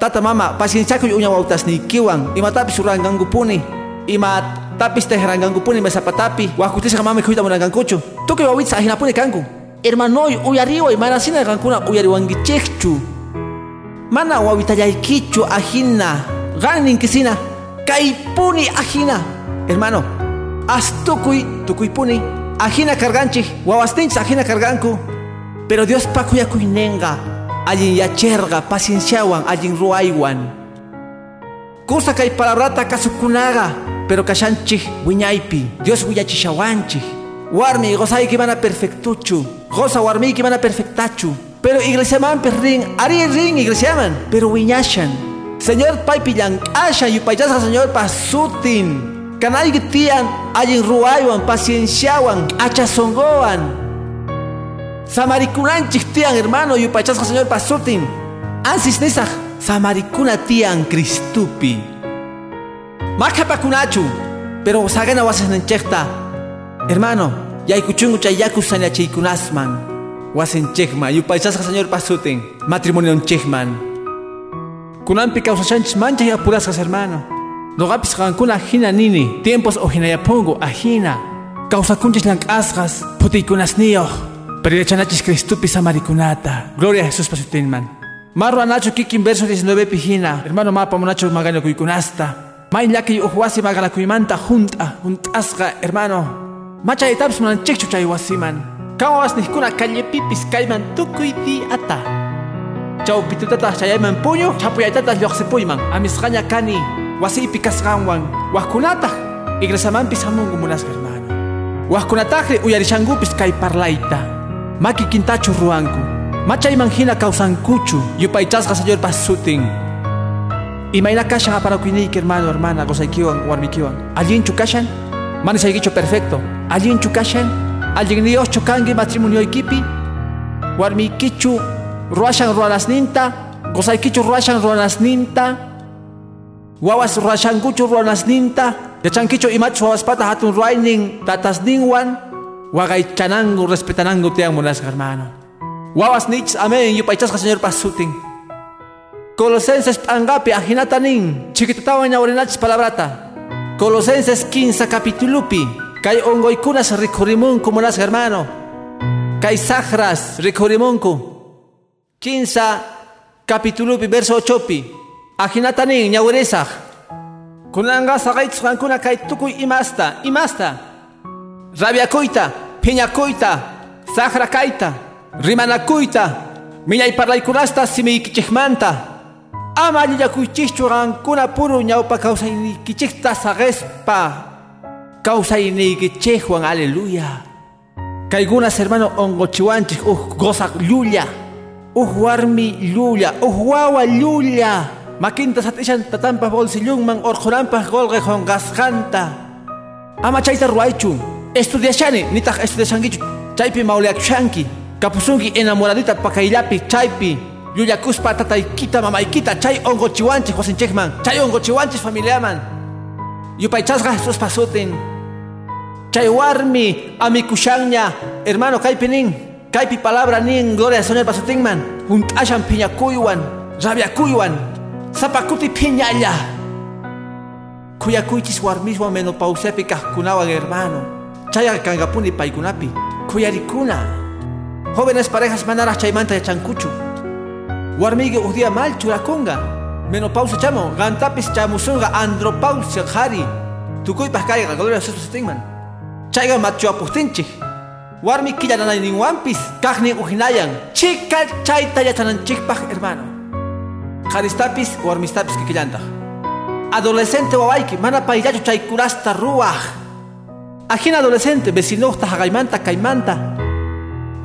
tata mama pacienciakuy uña wawtasniykiwan imatapis rurankankupuni ima tapis tejerankankupuni mesapatapi wakutisqa mami khuyta munankankuchu tukuy wawitas ajinapuni kanku hermanoy uyariway mana sina kankuna uyariwankichikchu mana wawitayaykichu ajina. Qanninkisina kaypuni ajina. Hermano astukuy tukuypuni ajina karganchik wawasninchis ajina karganku pero Dios pakuyakuynenqa allin yacherqa pacienciawan allin ruaywan kusa kay palabrata kasukunaqa pero kashanchik wiñaypi. Dios willachishawanchik warmi gozayki mana perfectuchu. Goza warmiyki mana perfectachu. Pero iglesiamanpi rin ari rin iglesiaman pero wiñashan. Señor paypi llank'ashan yupaychasqa Señor pasutin. Kanayki tiyan allin ruaywan pacienciawan achasongowan samarikunanchik tiyan hermano yupaychasqa Señor pasutin. Ansis nisaq samarikuna tiyan Cristupi Makapakunachu, pero sagana wasinchekta. Hermano, yaykuchungu chay yaku sañachaykunasman. Wasinchekma, yupaychasqa señor pasutin, matrimonio chekman. Kunampi causachanchis mancha y apurasqas hermano. Nogapis qankuna hina nini, tiempos o hinayapungu ajina. Causakunchis lank'asqas, putiykunasniyoh. Pero yachanachis Cristupi samarikunata. Gloria a Jesús pasutinman. Marro anacho kikin verso 19 pijina. Hermano mapa monacho magaño kuykunasta. May laki uhuasi magalakuymanta junta, juntasqa hermano. Macha etaps man chikchu chay wasiman. Kawas nihkuna calle pipis kayman tukuy di ata. Chau pitutata chayayman puño, chapuyaytata lluqsipuyman. Amisqaña kani, wasipi kasqanwan. Wajkunata, iglesamanpis hamungu munasqa hermano. Wajkunatajri uyarishankupis kay parlayta. Maki kintachu ruanku. Machayman hina kawsankuchu, yupaychasqa señor pasutin. Imayna kashan aparakuyninki hermano, hermana, gozaykiwan, warmikiwan. Allinchu kashan? Manisaykichu perfecto. Allinchu kashan? Allinniyochu kanki matrimonioykipi? Warmikichu ruashan ruanasninta? Gozaykichu ruashan ruanasninta? Wawas ruashankuchu ruanasninta? Yachankichu imachu wawaspata hatun ruaynin tatasninwan? Wagaychanangu, respetanangu tiyan munasqa hermano. Wawas nichis amén, yupaychasqa señor pasutin. Colosenses pangapi ajinatanin chiquitatawan ñawrinachis palabrata. Colosenses 15 capitulupi kay ongoykunas rikurimunku munas hermano. Kay sajras rikurimunku 15 capitulupi verso 8pi ajinatanin ñawrisaj kunanga saqaychis qankuna kay tukuy imasta imasta. Rabiakuyta phiñakuyta sajra kayta rimanakuyta miñay parlaykunasta simiykichikmanta ama llillakuychikchu qankuna puru ñawpa kawsaynikichikta saqespa kawsaynikichikwan aleluya. Kaykunas hermano ongochiwanchik uj gozaq llulla uj warmi llulla uj wawa llulla makinta satishan tatampas bolsillunman orqunanpas golqe honqasqanta ama chayta ruwaychu estudiashani nitaq estudiashankichu chaypi mawliakushanki kapusunki enamoradita pakayllapi chaypi yuyakuspa tataykita mamaykita chay ongochiwanchik wasinchikman chay ongochiwanchik familiaman yupaychasqa Jesús pasutin chay warmi amikushanña hermano kaypi nin. Kaypi palabra nin gloria al Señor pasutinman hunt'ashan phiñakuywan rabiakuywan sapakuti phiñalla kuyakuychis warmiswan menopausiapi kaqkunawan hermano. Chayqa kankapuni paykunapi kuyarikuna. Jóvenes parejas manaraq chaymanta yachankuchu warmiyki uj dia mal churakunga menopausia chamo qantapis chamusunqa andropausia qhari tukuypaq kayqa gloria Jesús tinman chayqa machuapujtinchik warmi killananayninwanpis kaqnin ujinayan. Chika chayta yachananchikpaq hermano. Qaristapis warmistapis kikillantaq adolescente wawayki mana payllachu chaykurasta ruwaq ajina adolescente vecinuqta haqaymanta kaymanta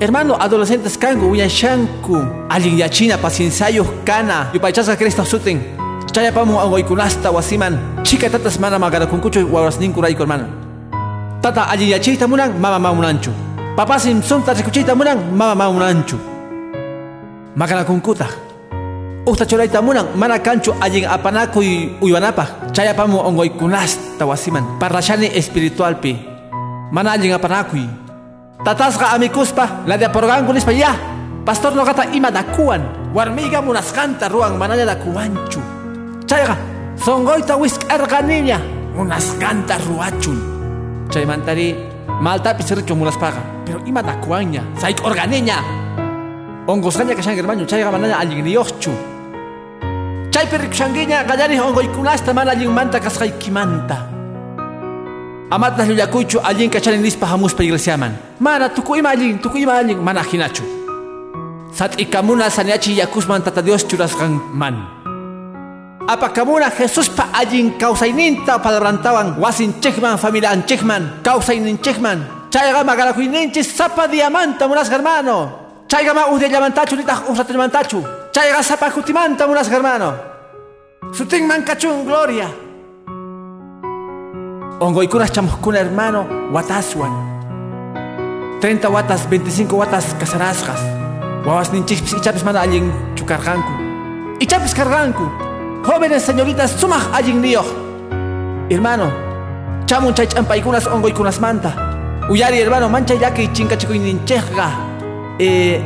Hermano, adolescentes kangu, uyashanku, alguien yachina, pacienciayos kana, yupaychasa Cristo sutin. chayapamun angoykunasta wasiman chika tatas mana magarakunkuchu wawarasninku rayku hermano. Tata alliyachiyta munan mama mamunanchu papasim sunta rikuchiyta munan mama mamunanchu magarakunkutaq Usta chorayta munan mana kanchu allin apanakuy uywanapaq chayapamun ongoykunasta wasiman. Parlashani espiritualpi mana allin apanakuy tatasqa amikuspa ladiaporganku nispa ya. Pastor nogata ima dakuwan warmiga munasqanta ruwan manalla dakuwanchu chayqa songoyta wisk'arqaniña munasqanta ruwachun chaymantari maltapis richu munaspaqa pero ima dakuwanña sayk'organiña ongosqaña kashanqa hermano chayqa manalla allin niyoqchu chaypi rikushankiña qallarij ongoykunasta mana allinmanta kasqaykimanta amata llullakuychu allin kacharin nispa hamuspa iglesiaman. Mana tuku ima allin tuku ima allin mana hinachu. Sat'ikamuna saniachi yakusman tata Dios churasqanman apakamuna Jesuspa allin kawsayninta palabrantawan wasinchikman familianchikman kawsayninchikman chayqa magarakuyninchis sapa diamanta munasqa hermano chayqa ma udiallamantachu nitaq usratllamantachu chayqa sapa kutimanta munasqa hermano Sutinman kachun gloria. Ongoykunas chamuskuna hermano wataswan. 30 watas, 25 watas casarasjas. Wawas ninchipis ichapis mana allin chukarganku. Ichapis carganku. Jóvenes señoritas sumaj allin niyo. Hermano, chamun chay champaykunas ongoykunas manta. Uyari hermano mancha yaki chinkachikuy ninchejga. Eh,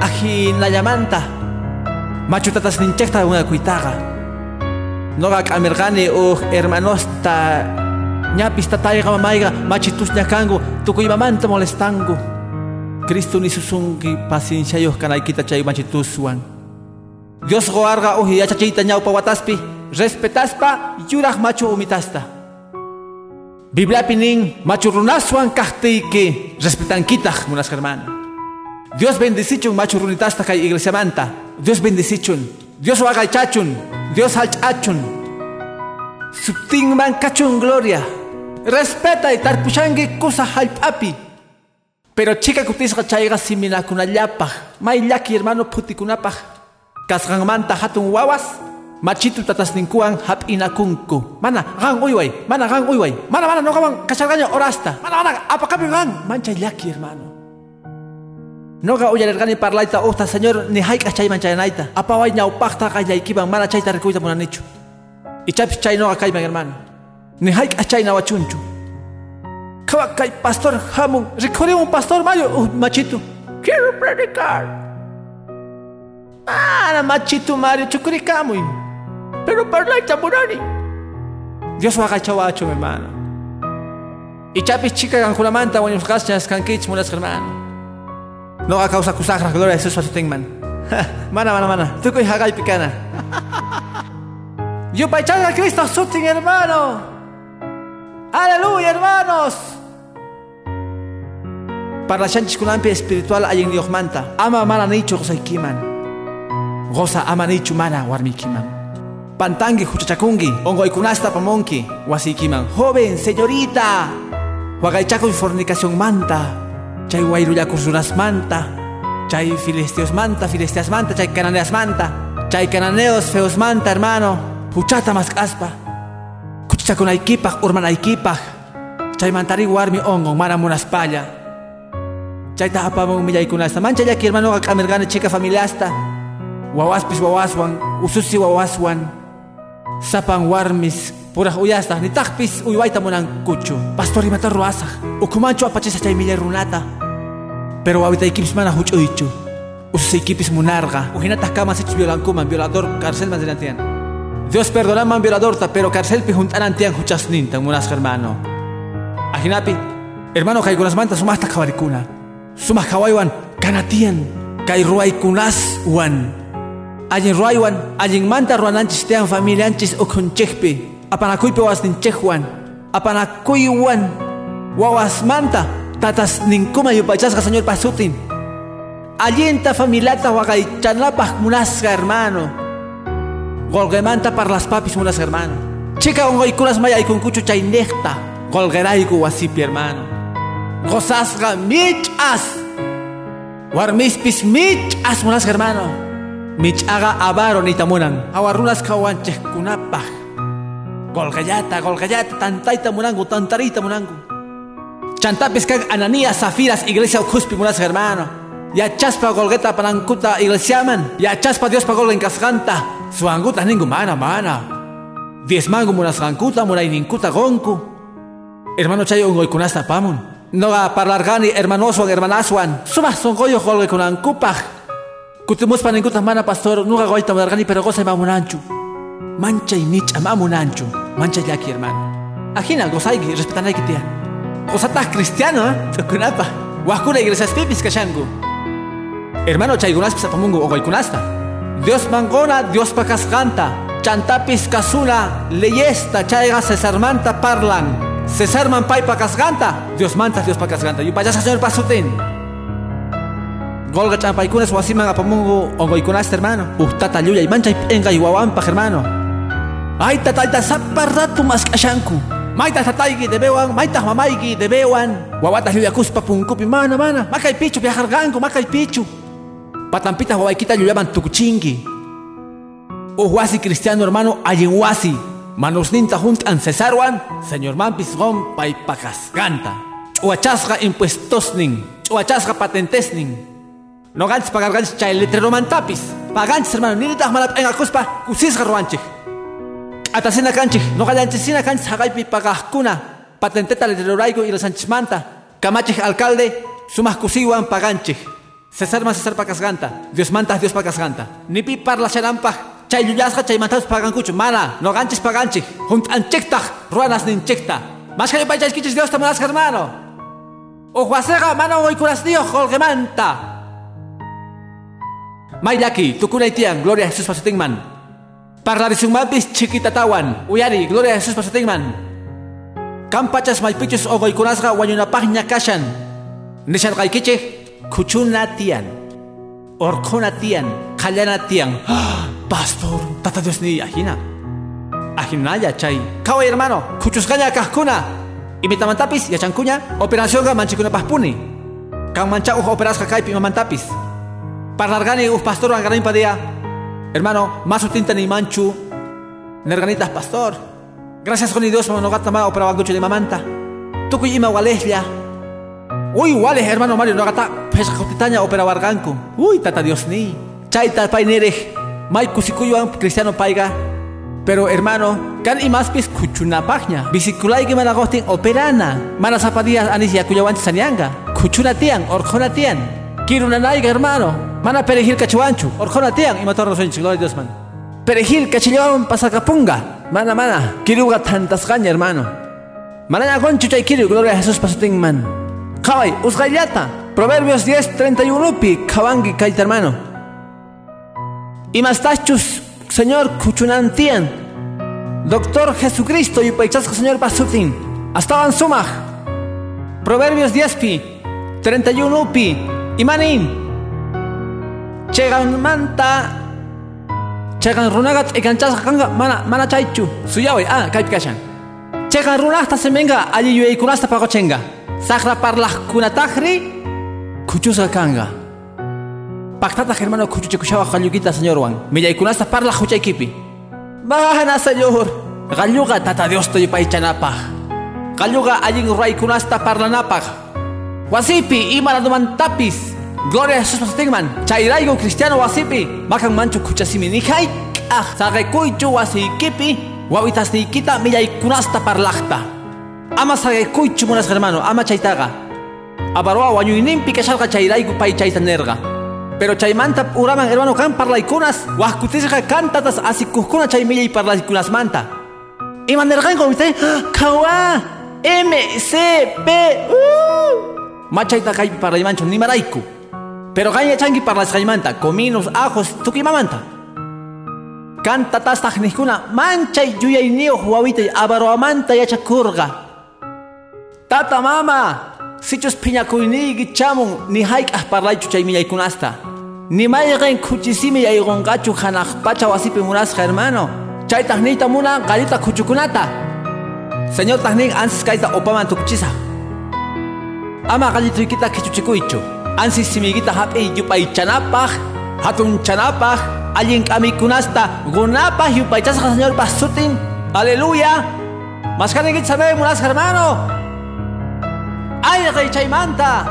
aji nayamanta. Machutatas ninchejta una kuitaga. noga k'amirqani uj hermanosta ñapis tatayqa mamayqa machitus ñakanku tukuymamanta molestanku Cristo ni susunki pacienciayuq kanaykita chay machituswan. Dios goarqa uj yachachiyta ñawpa wataspi respetaspa yuraq machu umitasta. Bibliapi nin machu runaswan kaqtiyki respetankitaq munasqa hermano Dios bendicichun machu runitasta kay iglesiamanta Dios bendicichun Dios waqaychachun Dios halch'achun. Man kachun gloria respeta y tarpushangi kusa halp'api pero chica kutisqa chayqa siminakunallapaq may llaki hermano phutikunapaq kasqanmanta hatun wawas machitu tatasninkuwan hap'inakunku mana qan uyway mana qan uyway mana mana noqawan kasharqaña orasta mana mana apaqapi qan mancha llaki hermano. Noga uyarirqani parlayta usta señor ni hayk'as chayman chayanayta apaway ñawpaqta qayllaykiman mana chayta rikuyta munanichu ichapis chay noga kayman hermano ni hayk'as chay nawachunchu. Kawa kay pastor hamun un pastor mayo uh, machito. Quiero predicar. Mana machito mario chukurikamuy pero parlayta munani Dios waqachawachu hermano. Ichapis chika kankunamanta wañusqaschas kankich munas hermano. No a causa kusakra gloria a Jesús man. mana mana mana. Tukuy hagay pikana [laughs] yo paichar a Cristo sutin hermano aleluya hermanos. Para la chanchis kunampi espiritual ayin Dios manta. Ama mana nicho kiman. goza ama nicho mana kiman. pantangi huchachakungi ongo ikunasta pamonki wasikiman joven señorita wagaychakuy fornicación manta. Chay wayrullakus manta, chay filisteos manta, filisteas manta, chay cananeas manta, chay cananeos feos manta, hermano, huchata más caspa, kuchichakunaykipaj, urmanaykipaj, chay mantari warmi ongon, mana munaspalla, chay tahapamun millaykunasta, mancha yaki hermano kamirgane chica familiasta, wawaspis wawaswan, ususi wawaswan, sapan warmis, pura uyasta, ni takpis uywaita kuchu, pastori mata ruasaj, ukumanchu apachisa chay milay runata, pero ahorita ikipis mana huch'uychu ususaykipis munarqa ujinataq kamasich violankuman violador cárcel man Dios perdonaman violadorta pero cárcelpi hunt'anantian huchasnintan munasqa hermano. Ajinapi hermano kaykunasmanta sumaqta qhawarikuna sumaq qhawaywan kanatian kay ruwaykunaswan allin ruwaywan allinmanta ruwananchis tiyan familianchis ukhunchikpi apanakuypi wawasninchikwan apanakuywan wawasmanta tatas ninkuma yupachasqa señor pasutin. Allienta familiata waqaychanapaq munasqa hermano golgemanta las papis munas hermano. Chika unquykunas mayaykunkuchu chay niqta golgerayku wasipi hermano. Gozasqa mich'as warmispis mich'as munasqa hermano. Mich'aqa avaro nitamunan awarunas kawanchejkunapaj golgallata golgallata tantayta munangu tantarita munangu. Chantapis kag ananías zafiras iglesia ukhuspi munas hermano. Yachaspa golgeta panankuta iglesiaman. Yachaspa dios pa golgen kasganta suanguta ningu mana mana diez mangu munasgankuta munayninkuta gonku hermano chayo ungoykunasta pamun noga parlargani hermanoswan hermanaswan sumah songoyo golgekunankupaj Kutimus paningkuta mana pastor nuga goita mudargani pero goza mamunanchu. Mancha y nich amamunanchu. Mancha yaki hermano. Ajina gozaigi respetanayki tia. Gozata cristiano, ¿eh? Tukunapa. Wakuna iglesias pipis kashangu. Hermano chaygunas pisapamungu ogoikunasta. Dios mangona, Dios pakasganta. Chantapis kasuna, leyesta chayga Cesar manta parlan. Cesar man pai pakasganta. Dios manta, Dios pakasganta. Yupayasa señor pasutin. Golga champaykunas wasiman apamungu ongoykunas hermano. Uhtata lluya y mancha enga iguawampa hermano. Ay tatayta saparratu mas kashanku. Maita tataygi debewan, maita mamaygi debewan. Wawata lluya kuspa punkupi mana mana. Makay pichu viajargangu, makay pichu. Patampita wawaykita lluyaman tukuchingi. Uhuasi cristiano hermano ayinwasi. Manos ninta junt an Cesarwan, señor mampis gon paipakas ganta. Uachasga impuestos ning. Uachasga patentes ning. No ganchis pagar ganchis chay letrero mantapis. Paganchis hermano, ni nitas malap en akuspa kusisga ruanchik. Atasina canchik, no gallanchisina canchis hagaypi pagajkuna. Patenteta letrero raigo y los manta. Kamachik alcalde, sumas kusiwan paganchik. Cesar más Cesar pakasganta. Dios manta, Dios pakasganta. Nipi parla xarampa. Chay yuyasga chay mantas pagankuchu. Mana, no ganchis paganchik. Junt anchiktaj, ruanas ninchikta. Más que payas kichis Dios tamanas hermano. O huasega, mana oikuras Dios, holgemanta. Maylaki, tukunaitian, Gloria a Jesús pasutingman. Parlarisumapis chiquitatawan, uyari, Gloria a Jesús pasutingman. Kampachas maypichus ogoykunasga wanyunapagña kashan. Nishan kaykiche, kuchunatian. Orkonatian, kallanatian. [gasps] Pastor, tata Dios ni ajina. Ajinaya chay. Kawai hermano, kuchusgaña kahkuna. Imitamantapis, yachankuña, operación ga manchikunapajpuni. Kan mancha uja operasga kaypi mamantapis. Parlargani uf pastor angarin padea. Hermano, más tinta ni manchu. Nerganitas pastor. Gracias con Dios monogata ma opera bangucho de mamanta. Tuku ima waleslia. Uy, wales hermano Mario nogata pesca cotitaña opera barganco. Uy, tata Dios ni. Chaita painere. Mai kusikuyo cristiano paiga. Pero hermano, kan imaspis kuchuna pagna. Bisikulai que managostin operana. Mana zapadías anisia kuyawan sanyanga. Kuchuna tian, orjona tian. Quiero una naiga hermano. Mana perejil kachuanchu. Orjona tiang y matar los gloria Dios man. Perejil cachillawan pasakapunga. Mana mana. Kiruga tantas gaña hermano. Mana gonchu chay kiru gloria a Jesús pasating man. Proverbios 10, 31 pi. Kawangi hermano. Y más tachus, Señor kuchunantian. Doctor Jesucristo y paichasco Señor pasutin. Hasta sumaj. Proverbios 10 pi. 31 pi. Imanin. Chegan manta Chegan runagat ikanchas kanga mana mana chaichu suyawi ah kaypi kashan Chegan runasta semenga alli yuyaykunasta pagochenga Saqra parlaq kunatajri kuchusqa kanga Paqtata hermano kuchuchikushawa qallukita señorwan millaykunasta parlaq huchaykipi Mana señor Galluga tata Dios toypaychanapaq Galluga allin raykunasta parlanapaq Wasipi imanadumantapis Gloria a Jesús pastingman. Chairaigo cristiano wasipi. Makan manchu kuchasimi nihai. Ah, sagekuichu wasikipi. Wawitas nikita kunasta parlahta. Ama sagekuichu munas hermano. Ama chaitaga. Abarwa wanyuinimpi kashalga chairaigo pai chaitanerga. Pero chaymanta uraman hermano kan parlaikunas. Wahkutisga kantatas asikuhkuna chay millay parlaikunas manta. Imanergango viste. [gasps] Kawa. M C P. Uh. Machaita kai parlaimancho ni maraiku. Pero para las gaimanta, cominos, ajos, tukimamanta. Canta tasta nikuna, mancha y yuya y Tata mama, sichos piñakuinigi chamun, ni haik ah parlay chuchay miya kunasta. Ni mayren kuchisimi ya igongachu hanaj pacha wasipi munasja hermano. Chay tahnita muna galita kuchukunata. Señor tahnik ansis kaita opaman tukchisa. Ama galito ikita kichuchikuichu. ansi simigita hap'ey yup'aychanapaj hatunchanapak Alguien kunasta, gunapa yupaychasqa Señor pasutin. Aleluya. Más que sabemos, hermano. Ay, rey chaymanta.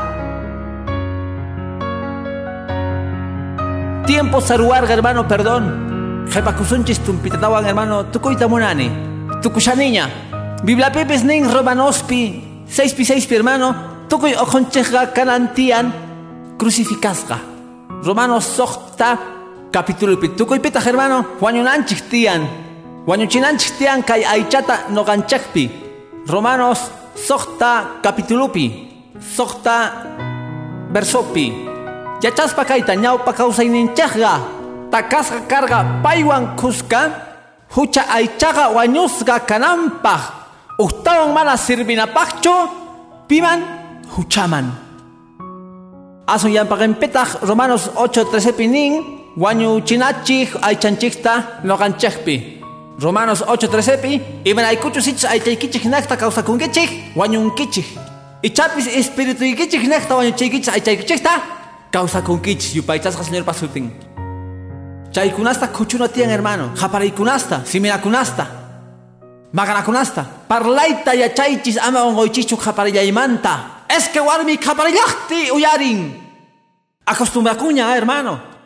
Tiempo saruarga, hermano, perdón. Jepakusunchis tumpitatawan, hermano, tukuita monani. Tukushaniña. Biblia pepes nin romanospi. Seis pi seis pi, hermano. Tukuy ojonchega kanantian. Crucificasga. Romanos sokta capítulo pi. Tukuy pita, hermano. Juanyunanchik tian. Huanyuchinanchik tian kay aichata noganchakpi. Romanos sokta capitulupi. Sokta versopi. Yachaspa kayta ñawpa kawsayninchaqqa takasqa karga paywan kuska hucha aychaqa wañusqa kananpaq uktawan mana sirvinapaqchu piman huchaman asun yanpaqinpitaq romanos 8:13 nin wañuchinachiq aychanchikta noqanchikpi romanos 8:13 imanaykuchus ich aychaykichik naqta kawsakunkichik wañunkichik ichapis espirituykichik naqta wañuchaykichik aychaykichikta causa conquich yupaychasqa señor pasutin. Chaykunasta kuchuna tiyan hermano. Kunasta kunasta maganakunasta. Parlayta yachaychis ama ongoychichu manta es que warmi qaparillaqti uyarin. Acostumbrakuña hermano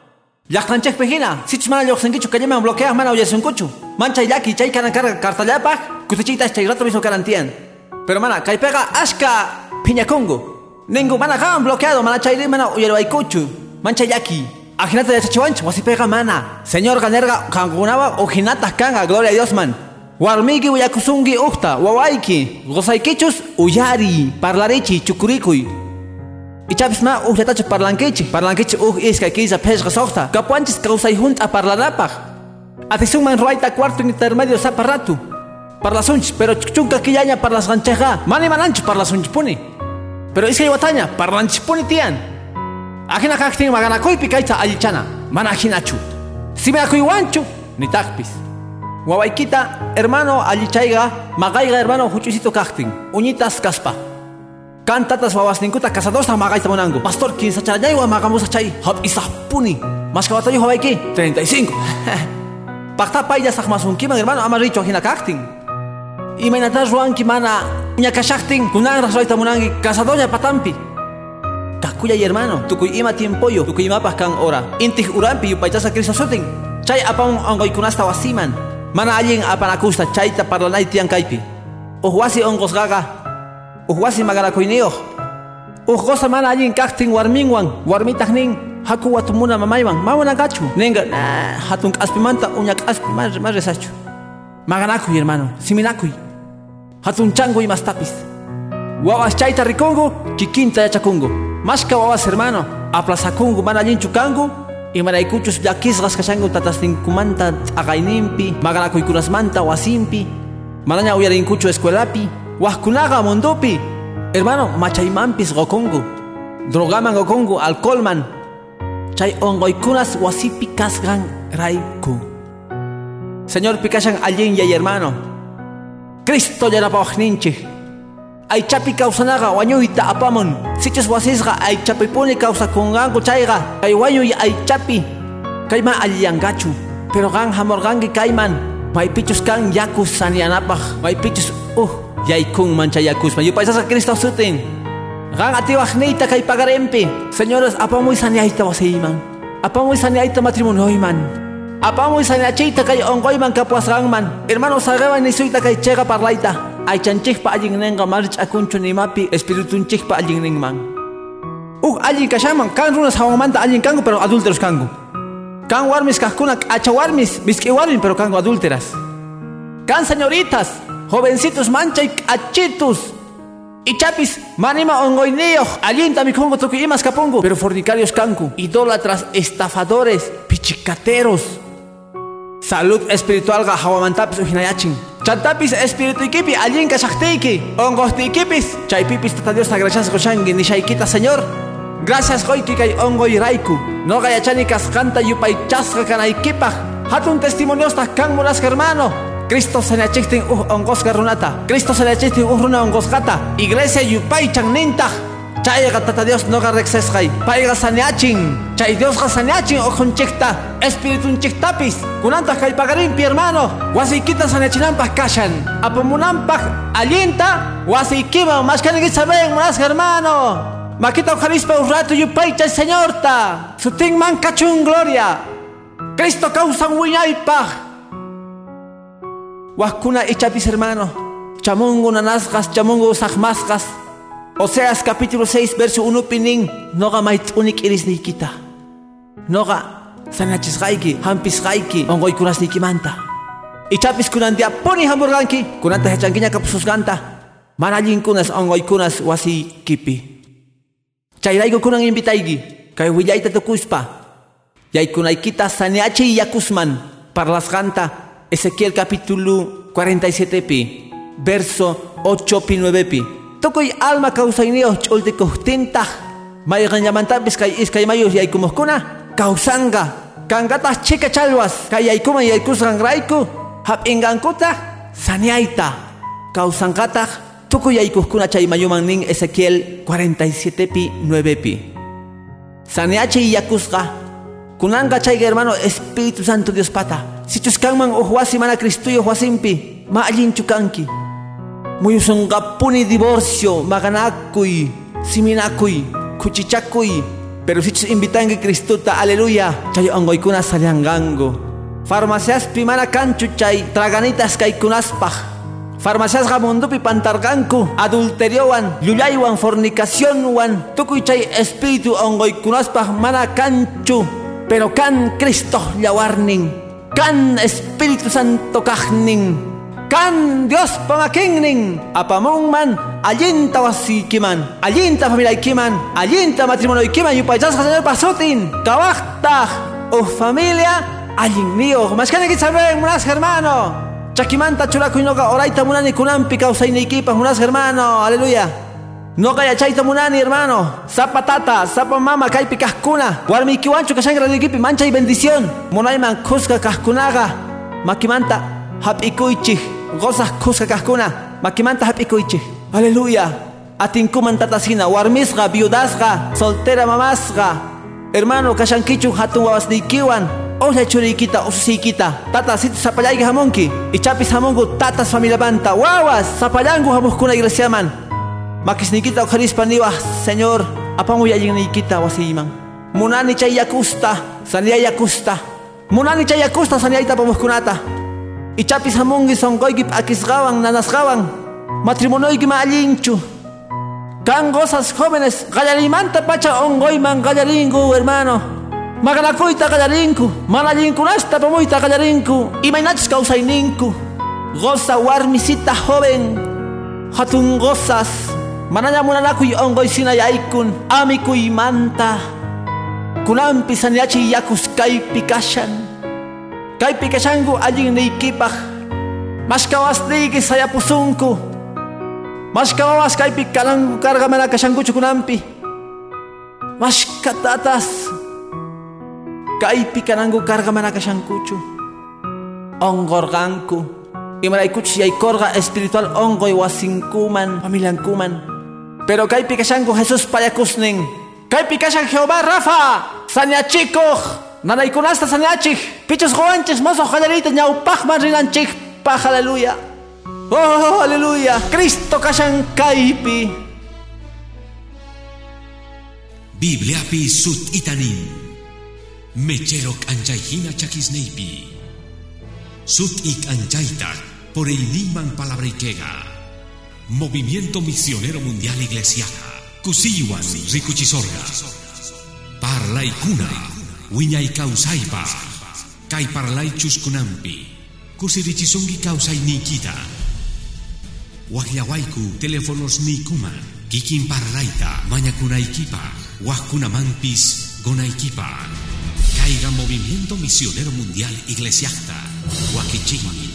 llaqtanchikpi hina sichus mana lluqsinkichu kallaman bloqueaq mana uyasunkuchu manchay llaki chay kanan karga kartallapaq kutichiytas chay rato mismo karantian pero mana kaypiqa ashka piñakungu Ningu mana kan bloqueado, mana chayri mana uyarwaykuchu. Mancha yaki. Ajinata yachachiwancha, wasipega mana. Señor ganerga kangunawa ojinata kanga, gloria a Dios man. Warmigi uyakusungi ukta, wawaiki. Gozaikichus uyari, parlarichi, chukurikuy. Ichapis ma uhlatachu parlankichi, parlankichi uj iska kisa pesga sohta. Kapuanchis kausay junta parlanapaj. Atisunman ruaita cuarto intermedio saparratu. Parlasunch, pero chunka kiyaña parlasgancheja. Mani mananchu parlasunch puni. Pero es que watanya parlanchipuni tian. Ajina kaktin maganakoypi kayta allichana. Mana ajinachu. Si me wanchu ni takpis. Wawaykita hermano allichayga magayga hermano huchusito kaktin. Uñitas kaspa. Cantatas wawasninkuta casadosa magayta monango. Pastor quien sachayaywa magamusa chay. Hab isapuni. Mas kawatayo hawaiki 35. Pakta payas akmasunkiman hermano amaricho ajina kaktin. Imaynata ruanki mana ñakashaqtin kunanraq rayta munanki casadoña patampi. Kakuya hermano. Tukuy ima tiempoyo tukuy imapaq kan ora. Intij urampi yupaychasa Cristo sutin chay apamun ongoykunasta wasiman mana allin apanakusta chayta parlanay tiyan kaypi uj wasi onqosqaqa uj qosa mana allin kaqtin warminwan warmitaq nin haku watumuna mamaywan mamanankachu ninga hatun k'aspimanta uña k'aspi ma resachu maganakuy hermano siminakuy. Hatun chango y mastapis. Wawas chayta rikungu kikinta yachakungu. Mashka wawas hermano aplazakungu mana allinchu kangu imaraykuchus llakisqas kashangu tatastinkumanta t'aqaynimpi manta wasimpi manaña uyarinkuchu escuelapi wajkunaqa mundupi hermano machaymanpis qokungu drogaman qokungu alcoholman. Chay ongoykunas wasipi kasqan rayku señor pikashan allin yay hermano. Cristo yanapawaqninchik aychapi kawsanaqa wañuyta apamun sichus wasisqa aychapipuni kawsakunqanku chayqa kay wañuy aychapi kayman alliyanqachu pero qan hamurqanki kayman maypichus kan yakus saniyanapaq maypichus uh yaykunman chay yakusman yupaysasqa Cristo sutin qan atiwaqniyta kay pagarimpi señores apamuy saniayta wasiyman apamuy saniayta matrimonioyman Apamuy sanachita kay ongoyman kapuasqanman. Hermano sagawan nisuyta kay chega parlaita. Ay chanchikpa allin nenga march akunchu nimapi espiritunchikpa allin ningman. Ug allin kashaman kan runas hawamanta allin kangu pero adúlteros kangu. Kan warmis kahkuna acha warmis warmin pero kangu adúlteras. Kan señoritas, jovencitos manchay achitos. Ichapis manima ongoyniyoj allinta mikungu tukuy imas kapungu pero fornicarios kanku idólatras estafadores pichicateros Salud espiritual ga hawamantapis uhinayachin. Chantapis espiritu ikipi allin kashaqtiki. Ongosti ikipis. Chaypipis tata Dios gracias goshangi nishaykita Señor. Gracias goiki kay ongoy raiku. No gayachani kaskanta yupay chasqa kanaykipaj. Hatun testimonios kan munas hermano. Cristo sanachiktin uh ongosqa runata. Cristo sanachiktin uh runa ongosqata. Iglesia yupay channintaj. Chayga tata Dios no garrexesqay. Payga saneachin. Chay Dios ga saneachin ojonchikta. Espiritunchiktapis. Kunanta kay pagarimpi hermano. Wasiykita saneachinampas kashan. Apamunampas alienta. Wasiykima mashkanigi saben munas hermano. Makita ojarispa un rato yupaycha señor ta. Sutin man kachun gloria. Cristo causan wiñaypaj. Wakuna ichapis hermano. Chamungo nanasgas, chamungo sahmasgas. Oseas capítulo 6, verso 1 pinin. Noga mait unik iris nikita. Noga sanachisgaiki, hampisgaiki, ongoy kunas nikimanta. Ichapis kunan dia poni hamburganki, kunanta hechankinya kapsusganta. Manallin kunas ongoy kunas wasi kipi. Chayraigo kunan invitaigi, kay willaita tukuspa. Yaykunaykita saneachi yakusman, parlasganta. Ezequiel capítulo 47 pi, verso 8 pi 9 pi. Tokoy alma causaineo choltecostinta. Mayganyamantabis kay iskaymayos yaykumoskuna. Kausanga. Kangatas chica chalwas. Kay yaykuma yaykusran raiku. Hap ingankuta. Saneaita. Kausangata. Tokoy yaykuskuna chay mayuman nin Ezequiel 47 pi 9 pi. Saneachi yakusga. Kunanga chayga hermano Espíritu Santo Dios pata. Si chuskanman ohuasi mana Cristuyo huasimpi. Ma allin chukanki. Muyusungapuni divorcio, maganakuy, siminakuy, kuchichakuy. Pero si chus invitangi Cristuta, aleluya. Chayo angoy kunas salyangango. Farmacias pimana kanchu chay, traganitas kay kunaspaj. Farmacias gamundupi pantarganku, adulteriowan, llulaywan, fornicacionwan, tukuy chay espíritu ongoy kunaspaj mana kanchu. Pero kan Cristo yawarning, kan Espíritu Santo kahning. Kan Dios pamakingning apamungman allinta wasikiman allinta familiaykiman allinta matrimonioykiman yupaychasqa señor pasutin kawaqtaq oh familia allin niyo mashkaniki saben munas hermano. Chakimanta churakuynoqa orayta munani kunampi kawsayniykipaq munas hermano. Aleluya Noqa yachayta munani hermano. Sapa tata, sapa mama kaypi kajkuna Warmiykiwanchu kashanqa radiykipi manchay bendición. Munayman kusqa kajkunaqa Makimanta hap'ikuychik Gozas kusqa kajkuna Makimanta hap'ikuychik Aleluya. Atinkuman tatasina. Warmisqa, viudasqa, soltera mamasqa Hermano kashankichu hatun wawasniykiwan Ola churiykita ususiykita Tata situ sapallayki hamunki Ichapis hamunku tatas familiamanta Wawas sapallanku hamuskuna iglesiaman Makisnikita ukarispa niwa Señor apamu yallinnikita wasiman Munani chay yakusta Sania yakusta Munani chay yakusta saniaita pamuskunata Ichapis hamungi songoykip akisgawan nanasgawan. Matrimonioyki ma allinchu Kan gozas jóvenes Gallarimanta pacha ongoyman gallaringu hermano. Maganakuyta gallarinku Manallinkunasta pamuyta gallarinku Imaynachus kawsayninku Goza warmisita joven Hatun gozas Mananya munanakuy ongoy sinayaykun amikuy manta Kunampi saniachi yakus kaypi kashan Kaypi kashanku allin niykipaj Mashkawasniyki sayapusunku Mashkawawas kaypi kalanku karga mana kashankuchu kunampi Mashkatatas Kaypi kananku karga mana kashankuchu Ongorganku Imaraykuchus yaykorga espiritual ongoy wasinkuman familiankuman pero kaypi kashanku Jesús payakusnin. Kaypi kashan Jehová Rafa. Sañachikuj. Nanaykunasta sañachik. Pichos goanchis mozo jalarita ñawpajman rinanchik. Paj, aleluya. Oh, aleluya. Cristo kashan kaypi. Bibliapi sut itanin. Mecherok anchayhina chakisneipi. Sut ik anchayta por el niman palabrikega. Movimiento Misionero Mundial Iglesiaja. Kusiwan Rikuchisorga. Parlay kuna. Wiñay kausaypa. Kay parlay chuskunampi. Kusirichisongi kausay nikita. Wahyawaiku teléfonos nikuman. Kikin parlayta mañakunaykipa. Wajkunamampis gonaykipa. Caiga Movimiento Misionero Mundial Iglesiaja. Wakichini.